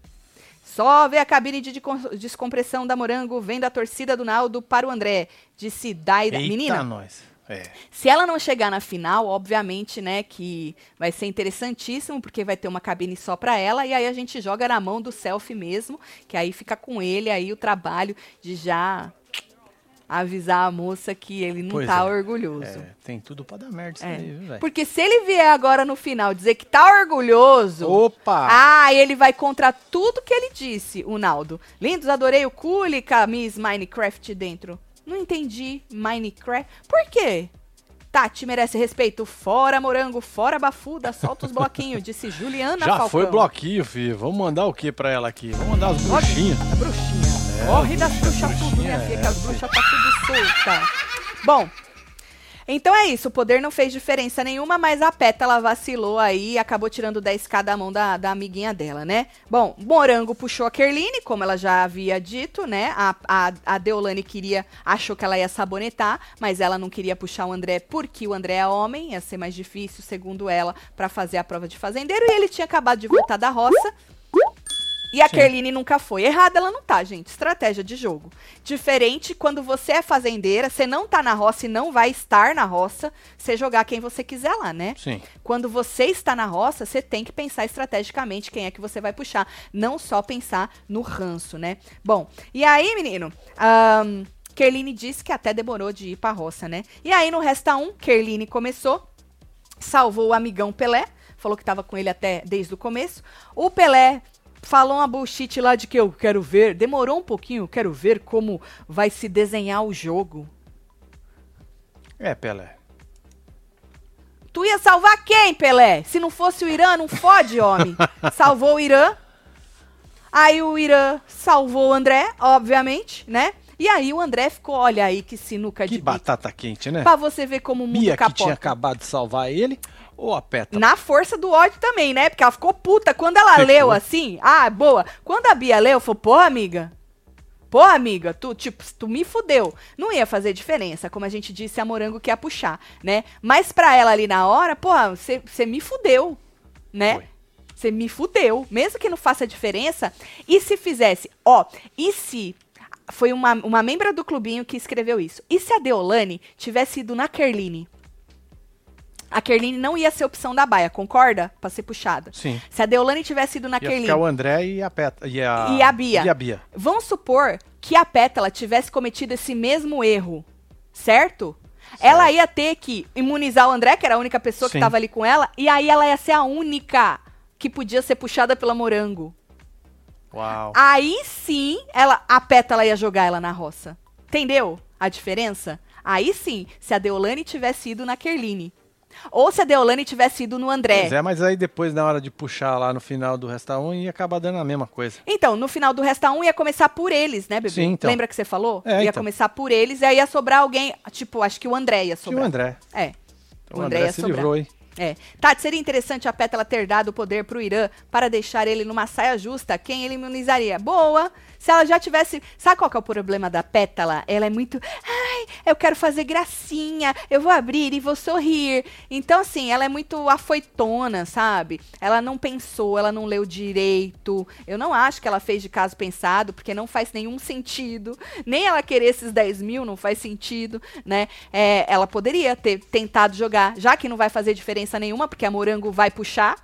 Só ver a cabine de descompressão da Morango vendo a torcida do Naldo para o André, disse Daira. Eita, Menina, nós. É. se ela não chegar na final, obviamente, né, que vai ser interessantíssimo, porque vai ter uma cabine só pra ela, e aí a gente joga na mão do selfie mesmo, que aí fica com ele aí o trabalho de já avisar a moça que ele não Pois tá é. orgulhoso. É, tem tudo pra dar merda isso É. aí, viu, velho? Porque se ele vier agora no final dizer que tá orgulhoso. Opa! Ah, ele vai contra tudo que ele disse, o Naldo. Lindos, adorei o Kulika, Miss Minecraft dentro. Não entendi. Minecraft. Por quê? Tati merece respeito. Fora morango, fora bafuda, solta os bloquinhos, disse Juliana Já Falcão. foi bloquinho, filho. Vamos mandar o que pra ela aqui? Vamos mandar as bruxinhas. A bruxinha. É, Corre das bruxa, bruxas tudo, minha bruxinha, filha, é, que as bruxas tá Bom, então é isso. O poder não fez diferença nenhuma, mas a Pétala vacilou aí e acabou tirando 10k da mão da, da amiguinha dela, né? Bom, Morango puxou a Kerline, como ela já havia dito, né? A, a, a Deolane queria, achou que ela ia sabonetar, mas ela não queria puxar o André porque o André é homem, ia ser mais difícil, segundo ela, pra fazer a prova de fazendeiro. E ele tinha acabado de voltar da roça. E a Sim. Kerline nunca foi. Errada ela não tá, gente. Estratégia de jogo. Diferente quando você é fazendeira, você não tá na roça e não vai estar na roça, você jogar quem você quiser lá, né? Sim. Quando você está na roça, você tem que pensar estrategicamente quem é que você vai puxar. Não só pensar no ranço, né? Bom, e aí, menino, ahn, Kerline disse que até demorou de ir pra roça, né? E aí, no Resta 1, Kerline começou, salvou o amigão Pelé, falou que tava com ele até desde o começo. O Pelé falou uma bullshit lá de que eu quero ver, demorou um pouquinho, quero ver como vai se desenhar o jogo. É, Pelé. Tu ia salvar quem, Pelé? Se não fosse o Irã, não fode, homem. Salvou o Irã. Aí o Irã salvou o André, obviamente, né? E aí o André ficou, olha aí que sinuca Que de bico. batata quente, né? Pra você ver como o mundo Bia que capota. tinha acabado de salvar ele ou a Pétala? Na força do ódio também, né? Porque ela ficou puta. Quando ela Ficou. leu assim, ah, boa. Quando a Bia leu, falou, porra, amiga. Porra, amiga, tu, tipo, tu me fudeu. Não ia fazer diferença, como a gente disse, a morango que ia puxar, né? Mas pra ela ali na hora, porra, você me fudeu, né? Foi. Você me fudeu. Mesmo que não faça diferença. E se fizesse, ó, e se. Foi uma, uma membra do clubinho que escreveu isso. E se a Deolane tivesse ido na Kerline? A Kerline não ia ser opção da baia, concorda? Pra ser puxada. Sim. Se a Deolane tivesse ido na Ia Kerline. ficar o André e a Pétala. E a, E a Bia. E a Bia. Vamos supor que a Pétala tivesse cometido esse mesmo erro, certo? Ela ia ter que imunizar o André, que era a única pessoa que Sim. tava ali com ela, e aí ela ia ser a única que podia ser puxada pela Morango. Uau. Aí sim, ela, a Pétala ia jogar ela na roça. Entendeu a diferença? Aí sim, se a Deolane tivesse ido na Kerline. Ou se a Deolane tivesse ido no André. Pois é, mas aí depois, na hora de puxar lá no final do Resta 1, ia acabar dando a mesma coisa. Então, no final do Resta 1 ia começar por eles, né, bebê? Sim, então. Lembra que você falou? É, ia então. começar por eles e aí ia sobrar alguém, tipo, acho que o André ia Que sobrar. o André. É. O André, se livrou, hein? É. Tati, seria interessante a Pétala ter dado o poder pro Irã para deixar ele numa saia justa. Quem ele imunizaria? Boa! Se ela já tivesse. Sabe qual que é o problema da Pétala? Ela é muito. Ai, eu quero fazer gracinha, eu vou abrir e vou sorrir. Então, assim, ela é muito afoitona, sabe? Ela não pensou, ela não leu direito. Eu não acho que ela fez de caso pensado, porque não faz nenhum sentido. Nem ela querer esses 10 mil não faz sentido, né? É, ela poderia ter tentado jogar, já que não vai fazer diferença nenhuma, porque a Morango vai puxar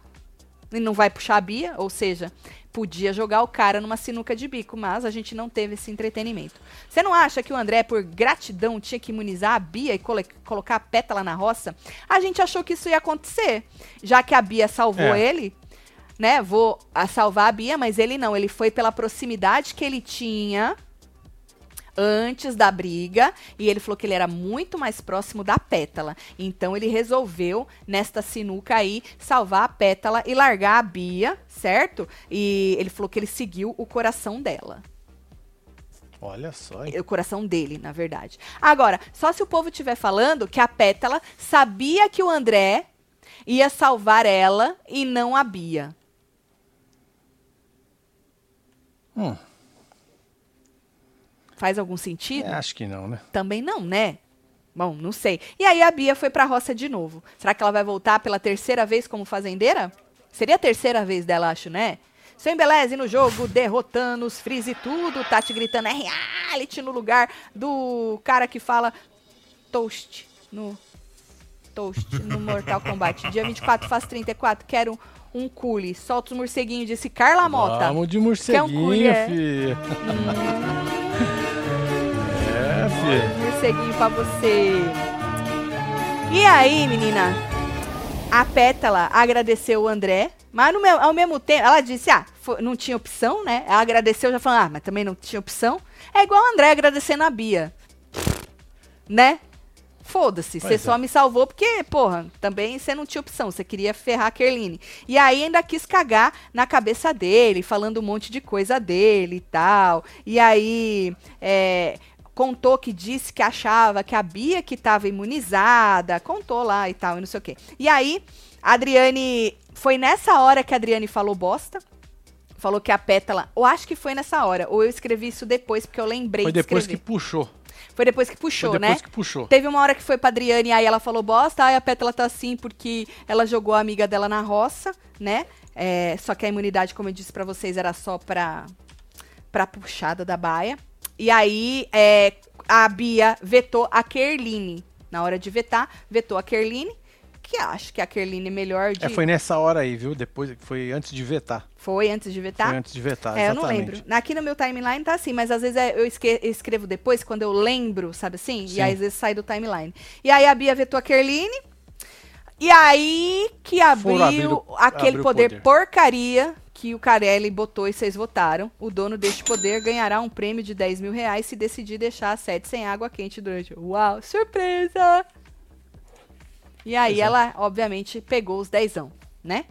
e não vai puxar a Bia, ou seja, podia jogar o cara numa sinuca de bico, mas a gente não teve esse entretenimento. Você não acha que o André, por gratidão, tinha que imunizar a Bia e colocar a pétala na roça? A gente achou que isso ia acontecer, já que a Bia salvou É. ele, né? Vou a salvar a Bia, mas ele não, ele foi pela proximidade que ele tinha antes da briga e ele falou que ele era muito mais próximo da Pétala. Então ele resolveu, nesta sinuca aí, salvar a Pétala e largar a Bia, certo? E ele falou que ele seguiu o coração dela. Olha só. Hein? O coração dele, na verdade. Agora, só se o povo estiver falando que a Pétala sabia que o André ia salvar ela e não a Bia. Hum, Faz algum sentido? é, acho que não, né? Também não, né? Bom, não sei. E aí a Bia foi pra roça de novo. Será que ela vai voltar pela terceira vez como fazendeira? Seria a terceira vez dela, acho, né? Sem beleza no jogo, derrotando os freeze e tudo. Tati gritando é reality no lugar do cara que fala toast no toast no Mortal Kombat. Dia 24, faz 34, quero um cule. Solta os morceguinhos, disse Carla Mota. Vamos de Quer um morceguinho, cule, é? filho. é, filho. morceguinho pra você. E aí, menina? A Pétala agradeceu o André, mas no meu- ao mesmo tempo, ela disse, ah, fo- não tinha opção, né? Ela agradeceu, já falou, ah, mas também não tinha opção. É igual o André agradecendo a Bia. Né? Foda-se, você Pois só é. me salvou porque, porra, também você não tinha opção, você queria ferrar a Kerline. E aí ainda quis cagar na cabeça dele, falando um monte de coisa dele e tal. E aí, é, contou que disse que achava que a Bia que estava imunizada, contou lá e tal, e não sei o quê. E aí, a Adriane, foi nessa hora que a Adriane falou bosta, falou que a Pétala, eu acho que foi nessa hora, ou eu escrevi isso depois, porque eu lembrei Foi de depois que puxou. Foi depois que puxou, Foi depois né? que puxou. Teve uma hora que foi pra Adriane, aí ela falou bosta, aí a Pétala tá assim porque ela jogou a amiga dela na roça, né? É, só que a imunidade, como eu disse pra vocês, era só pra, pra puxada da baia. E aí é, a Bia vetou a Kerline. Na hora de vetar, vetou a Kerline, que acho que a Kerline é melhor de... É, foi nessa hora aí, viu? Depois, foi antes de vetar. Foi antes de vetar? Foi antes de vetar, É, eu não exatamente. lembro. Aqui no meu timeline tá assim, mas às vezes é- eu esque- escrevo depois, quando eu lembro, sabe assim? Sim. E aí às vezes sai do timeline. E aí a Bia vetou a Kerline. E aí que abriu, abrir o- aquele abrir o poder, poder. porcaria que o Carelli botou e vocês votaram. O dono deste poder ganhará um prêmio de 10 mil reais se decidir deixar a sede sem água quente durante. Uau, surpresa! E aí é. ela, obviamente, pegou os dezão, né?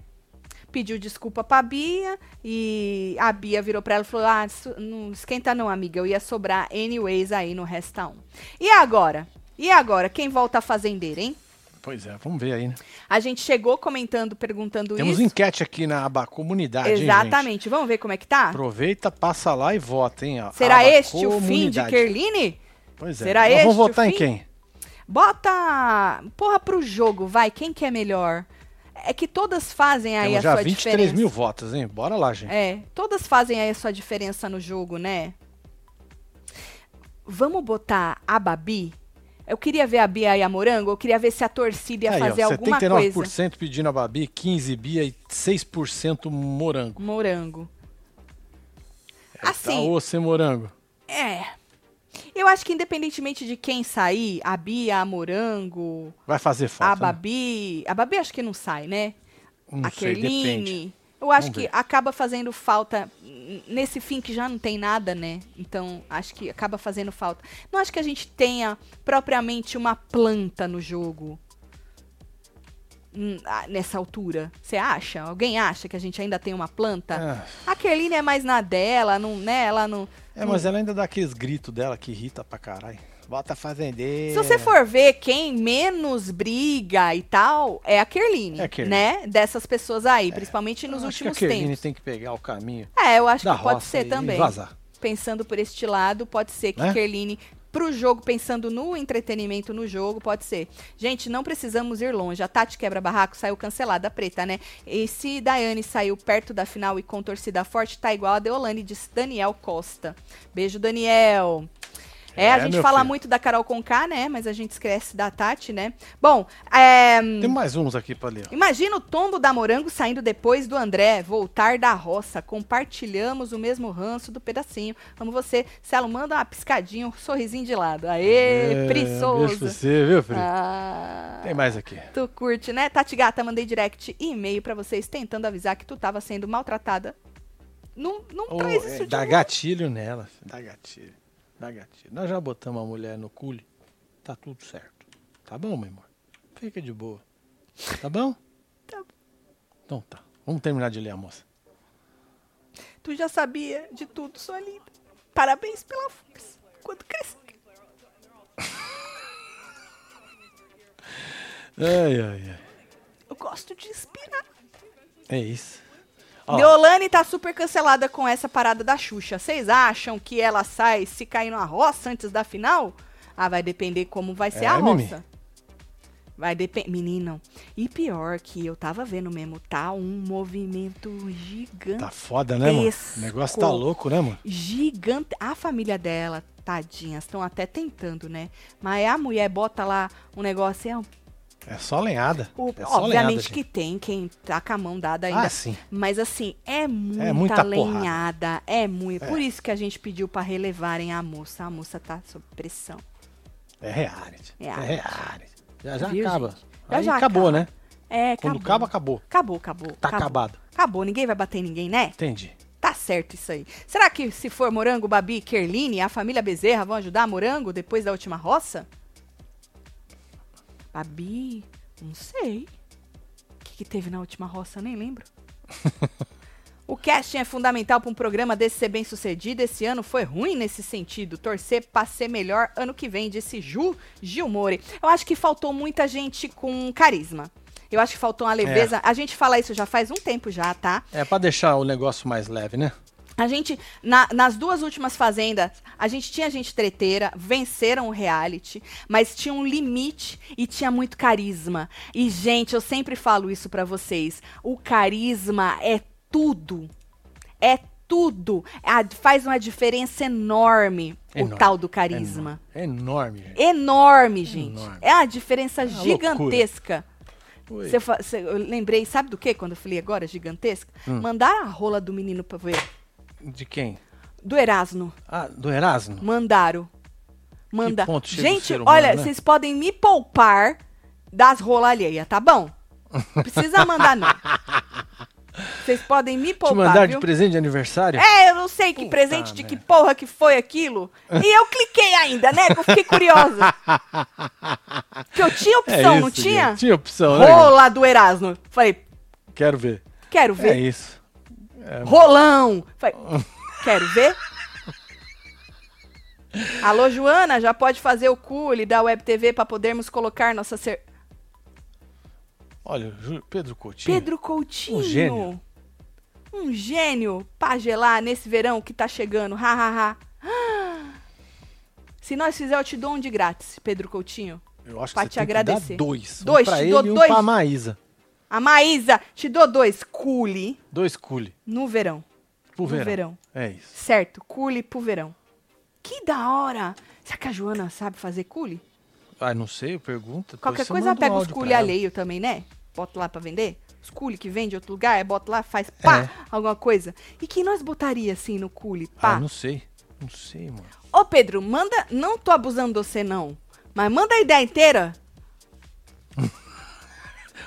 Pediu desculpa pra Bia e a Bia virou pra ela e falou: Ah, não esquenta não, amiga. Eu ia sobrar anyways aí no Resta 1. E agora? E agora? Quem volta a fazendeira, hein? Pois é, vamos ver aí, né? A gente chegou comentando, perguntando Temos isso. enquete aqui na aba comunidade, hein? Exatamente. Vamos ver como é que tá? Aproveita, passa lá e vota, hein? ó. Será Aba este o fim de comunidade. Kerline? Pois é. Será Nós este vamos o votar em quem? Bota. Porra pro jogo, vai. Quem que é melhor? É que todas fazem aí Temos a já sua 23 diferença. mil votos, hein? Bora lá, gente. É, todas fazem aí a sua diferença no jogo, né? Vamos botar a Babi? Eu queria ver a Bia e a Morango, eu queria ver se a torcida ia Aí, fazer ó, alguma 79% coisa. pedindo a Babi, 15 Bia e 6% morango. Morango. Tá Assim, você morango. é. Eu acho que independentemente de quem sair, a Bia, a Morango, Vai fazer falta. a Babi. A Babi acho que não sai, né? né? Não a sei, Kerline. depende. Eu acho Vamos que ver. acaba fazendo falta nesse fim que já não tem nada, né? Então, acho que acaba fazendo falta. Não acho que a gente tenha propriamente uma planta no jogo. hum, ah, Nessa altura. Você acha? Alguém acha que a gente ainda tem uma planta? Ah, A Kerline é mais na dela, não, né? Ela não. é, mas ela ainda dá aqueles gritos dela que irrita pra caralho. Bota fazendeira. Se você for ver quem menos briga e tal, é a Kerline, É a Kerline. né? Dessas pessoas aí, principalmente nos Eu acho últimos que a Kerline tempos. tem que pegar o caminho É, eu acho da que pode ser também. vazar. Pensando por este lado, pode ser que Né? Kerline, pro jogo, pensando no entretenimento no jogo, pode ser. Gente, não precisamos ir longe. A Tati Quebra-Barraco saiu cancelada, a preta, né? E se Daiane saiu perto da final e com torcida forte, tá igual a Deolane, disse Daniel Costa. Beijo, Daniel. É, É, a gente meu fala filho. muito da Carol Conká, né? Mas a gente esquece da Tati, né? Bom, é, Tem mais uns aqui pra ler. Imagina o tombo da Morango saindo depois do André, voltar da roça. Compartilhamos o mesmo ranço do pedacinho. Amo você. Celo, manda uma piscadinha, um sorrisinho de lado. Aê, É, Beijo pra você, viu, Fri? Ah, Tem mais aqui. tu curte, né? Tati Gata, mandei direct e e-mail pra vocês tentando avisar que tu tava sendo maltratada. Não, não Ô, traz é, isso de dá novo. gatilho nela. Dá gatilho. Da gatilho. Nós já botamos a mulher no cule. Tá tudo certo. Tá bom, meu amor? Fica de boa. Tá bom? Tá bom. Então tá. Vamos terminar de ler a moça. Tu já sabia de tudo, sua linda. Parabéns pela força. Quando crescer. Ai, ai, ai. Eu gosto de inspirar. É isso. Ó, Deolane tá super cancelada com essa parada da Xuxa. Vocês acham que ela sai se cair numa roça antes da final? Ah, vai depender como vai ser É, a Mimi. roça. Vai depender. Menino, e pior que eu tava vendo mesmo, tá um movimento gigante. tá foda, né, mano? O negócio tá louco, né, mano? Gigante. A família dela, tadinhas, estão até tentando, né? Mas a mulher bota lá um negócio. É, um- É só lenhada. o- é só obviamente lenhada, que gente. tem quem tá com a mão dada ainda. Ah, sim. Mas assim, é muita, muita porrada. lenhada. É muito. É. Por isso que a gente pediu pra relevarem a moça. A moça tá sob pressão. É reality. É É reality. Já já Viu, acaba. gente? Já Aí já acabou, acaba. né? É, Quando acabou. acaba, acabou. Acabou, acabou. Tá acabou. acabado. Acabou, ninguém vai bater em ninguém, né? Entendi. Tá certo isso aí. Será que se for Morango, Babi e Kerline, a família Bezerra vão ajudar a Morango depois da última roça? Babi, não sei. O que, que teve na última roça? Eu nem lembro. o casting é fundamental para um programa desse ser bem sucedido. Esse ano foi ruim nesse sentido. Torcer pra ser melhor ano que vem, disse Ju Gilmore. Eu acho que faltou muita gente com carisma. Eu acho que faltou uma leveza. A gente fala isso já faz um tempo já, tá? É pra deixar o negócio mais leve, né? A gente, na- nas duas últimas fazendas, a gente tinha gente treteira, venceram o reality, mas tinha um limite e tinha muito carisma. E, gente, eu sempre falo isso pra vocês: o carisma é tudo. É tudo. A- faz uma diferença enorme, o Enorme, tal do carisma. É enorme, gente. Enorme, gente. Enorme. É uma diferença uma gigantesca. Você fa- você- eu lembrei, sabe do que quando eu falei agora, gigantesca? Hum. Mandaram a rola do menino pra ver. De quem? Do Erasmo. Ah, do Erasmo? Mandaram. Manda. Gente, humano, olha, né? vocês podem me poupar das rolas alheias, tá bom? Não precisa mandar, não. Vocês podem me Te poupar, mandar de viu? presente de aniversário? É, eu não sei que Puta presente de que merda. porra que foi aquilo. E eu cliquei ainda, né? Que eu fiquei curiosa. Que eu tinha opção, É não isso, tinha? gente. Tinha opção, né? Rola do Erasmo. Falei, Quero ver. quero É ver. Isso. Rolão. Falei, quero ver. Alô, Joana, já pode fazer o cule da Web TV para podermos colocar nossa cer... Olha, Pedro Coutinho. Pedro Coutinho. Um gênio. Um gênio pra gelar nesse verão que tá chegando. Ha, ha, ha. Se nós fizer, eu te dou um de grátis, Pedro Coutinho. Eu acho pra que te você tem agradecer. dois. Dois, um pra te ele dou e um dois. pra Maísa. A Maísa, te dou dois. Cule Dois cule. no verão. Pro No verão. É isso. Certo, cule pro verão. Que da hora! Será que a Joana sabe fazer cule? Ah, não sei, depois Qualquer coisa pega os cule alheio também, né? Bota lá pra vender. Os cule que vende em outro lugar, bota lá, faz pá, É. alguma coisa. E que nós botaria assim no cule, pá? Ah, não sei. Não sei, mano. Ô Pedro, manda, não tô abusando de você não, mas manda a ideia inteira.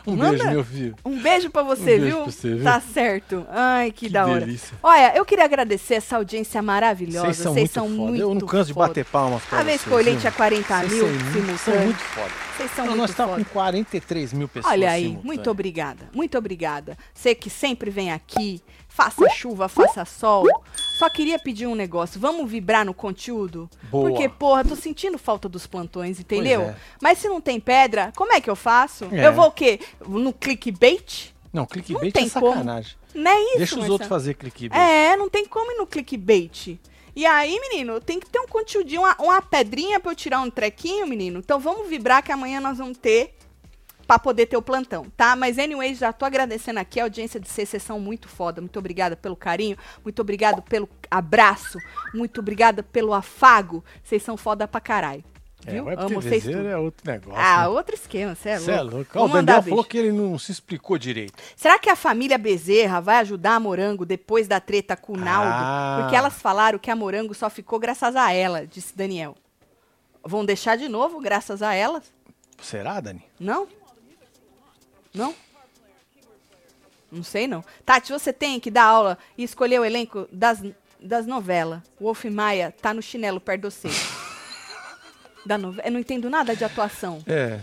Um Manda. beijo, meu filho. Um beijo pra você, Um beijo viu? pra você, viu? Tá certo. Ai, que, Que da hora. delícia. Olha, eu queria agradecer essa audiência maravilhosa. Vocês são Vocês muito são foda. muito Eu não canso de foda. bater palmas pra A vez que vocês, o Leite viu? tinha 40 Vocês mil muito- são simultâneos. muito foda. Vocês são Não, muito nós estamos foda. com 43 mil pessoas Olha aí, simultâneas. muito obrigada, muito obrigada. Você que sempre vem aqui, faça chuva, faça sol. Só queria pedir um negócio, vamos vibrar no conteúdo? Boa. Porque, porra, tô sentindo falta dos plantões, entendeu? É. Mas se não tem pedra, como é que eu faço? É. Eu vou o quê? No clickbait? Não, clickbait Não é sacanagem. Não é isso, Deixa os Marcelo? outros fazer clickbait. É, não tem como ir no clickbait. E aí, menino, tem que ter um conteúdinho, uma, uma pedrinha pra eu tirar um trequinho, menino. Então vamos vibrar que amanhã nós vamos ter pra poder ter o plantão, tá? Mas anyway, já tô agradecendo aqui a audiência de vocês, vocês são muito foda. Muito obrigada pelo carinho, muito obrigado pelo abraço, muito obrigada pelo afago. Vocês são foda pra caralho. É, Viu? web Amo vocês tudo. é outro negócio. Ah, né? outro esquema, você é Cê louco. é louco. Vamos o Daniel falou que ele não se explicou direito. Será que a família Bezerra vai ajudar a Morango depois da treta com o Naldo? Ah. Porque elas falaram que a Morango só ficou graças a ela, disse Daniel. Vão deixar de novo graças a elas? Será, Dani? Não? Não? Não sei não. Tati, você tem que dar aula e escolher o elenco das das novelas. O Wolf Maia tá no chinelo perto de você. da novela. Eu não entendo nada de atuação. É.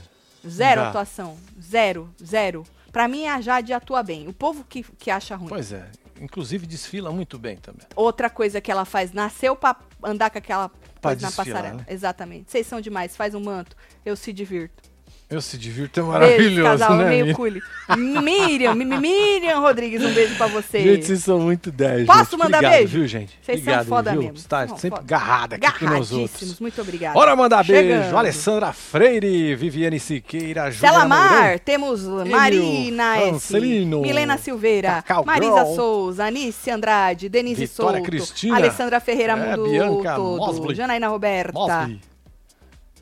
Zero Já. atuação. Zero, zero. Pra mim, a Jade atua bem. O povo que, que acha ruim. Pois é. Inclusive desfila muito bem também. Outra coisa que ela faz, nasceu pra andar com aquela Pra coisa na desfilar, passarela. né? Exatamente. Vocês são demais, faz um manto, eu se divirto. Eu se divirto, é beijo, maravilhoso, casal, né? meio cule. Miriam, Mi- Mi- Miriam Rodrigues, um beijo pra você. Gente, vocês são muito 10. Posso gente. mandar Obrigado, beijo? viu, gente? Vocês são Obrigado, foda viu? mesmo. Você tá São sempre foda. garrada aqui nós outros. Muito obrigada. Bora mandar beijo. Chegando. Alessandra Freire, Viviane Siqueira, Júlia Mourão. temos Marina S, Francelino, Milena Silveira, Cacau Marisa Girl, Souza, Anice Andrade, Denise Vitória Souto, Cristina, Alessandra Ferreira é, Mundo Bianca Todo, Mosley. Janaína Roberta. Mosley.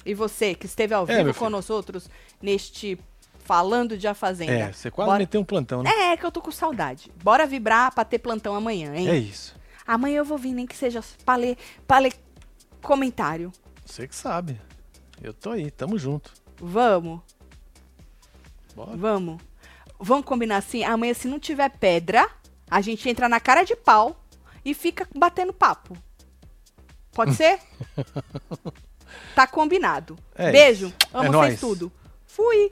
E você que esteve ao É, vivo meu com nós outros neste Falando de A Fazenda. É, você quase Bora- meteu um plantão, né? É, que eu tô com saudade. Bora vibrar pra ter plantão amanhã, hein? É isso. Amanhã eu vou vir, nem que seja pra ler, pra ler comentário. Você que sabe. Eu tô aí, tamo junto. Vamos, Bora. vamos. Vamos combinar assim? Amanhã, se não tiver pedra, a gente entra na cara de pau e fica batendo papo. Pode ser? tá combinado. É Beijo. isso. Amo É vocês nóis. tudo. Fui.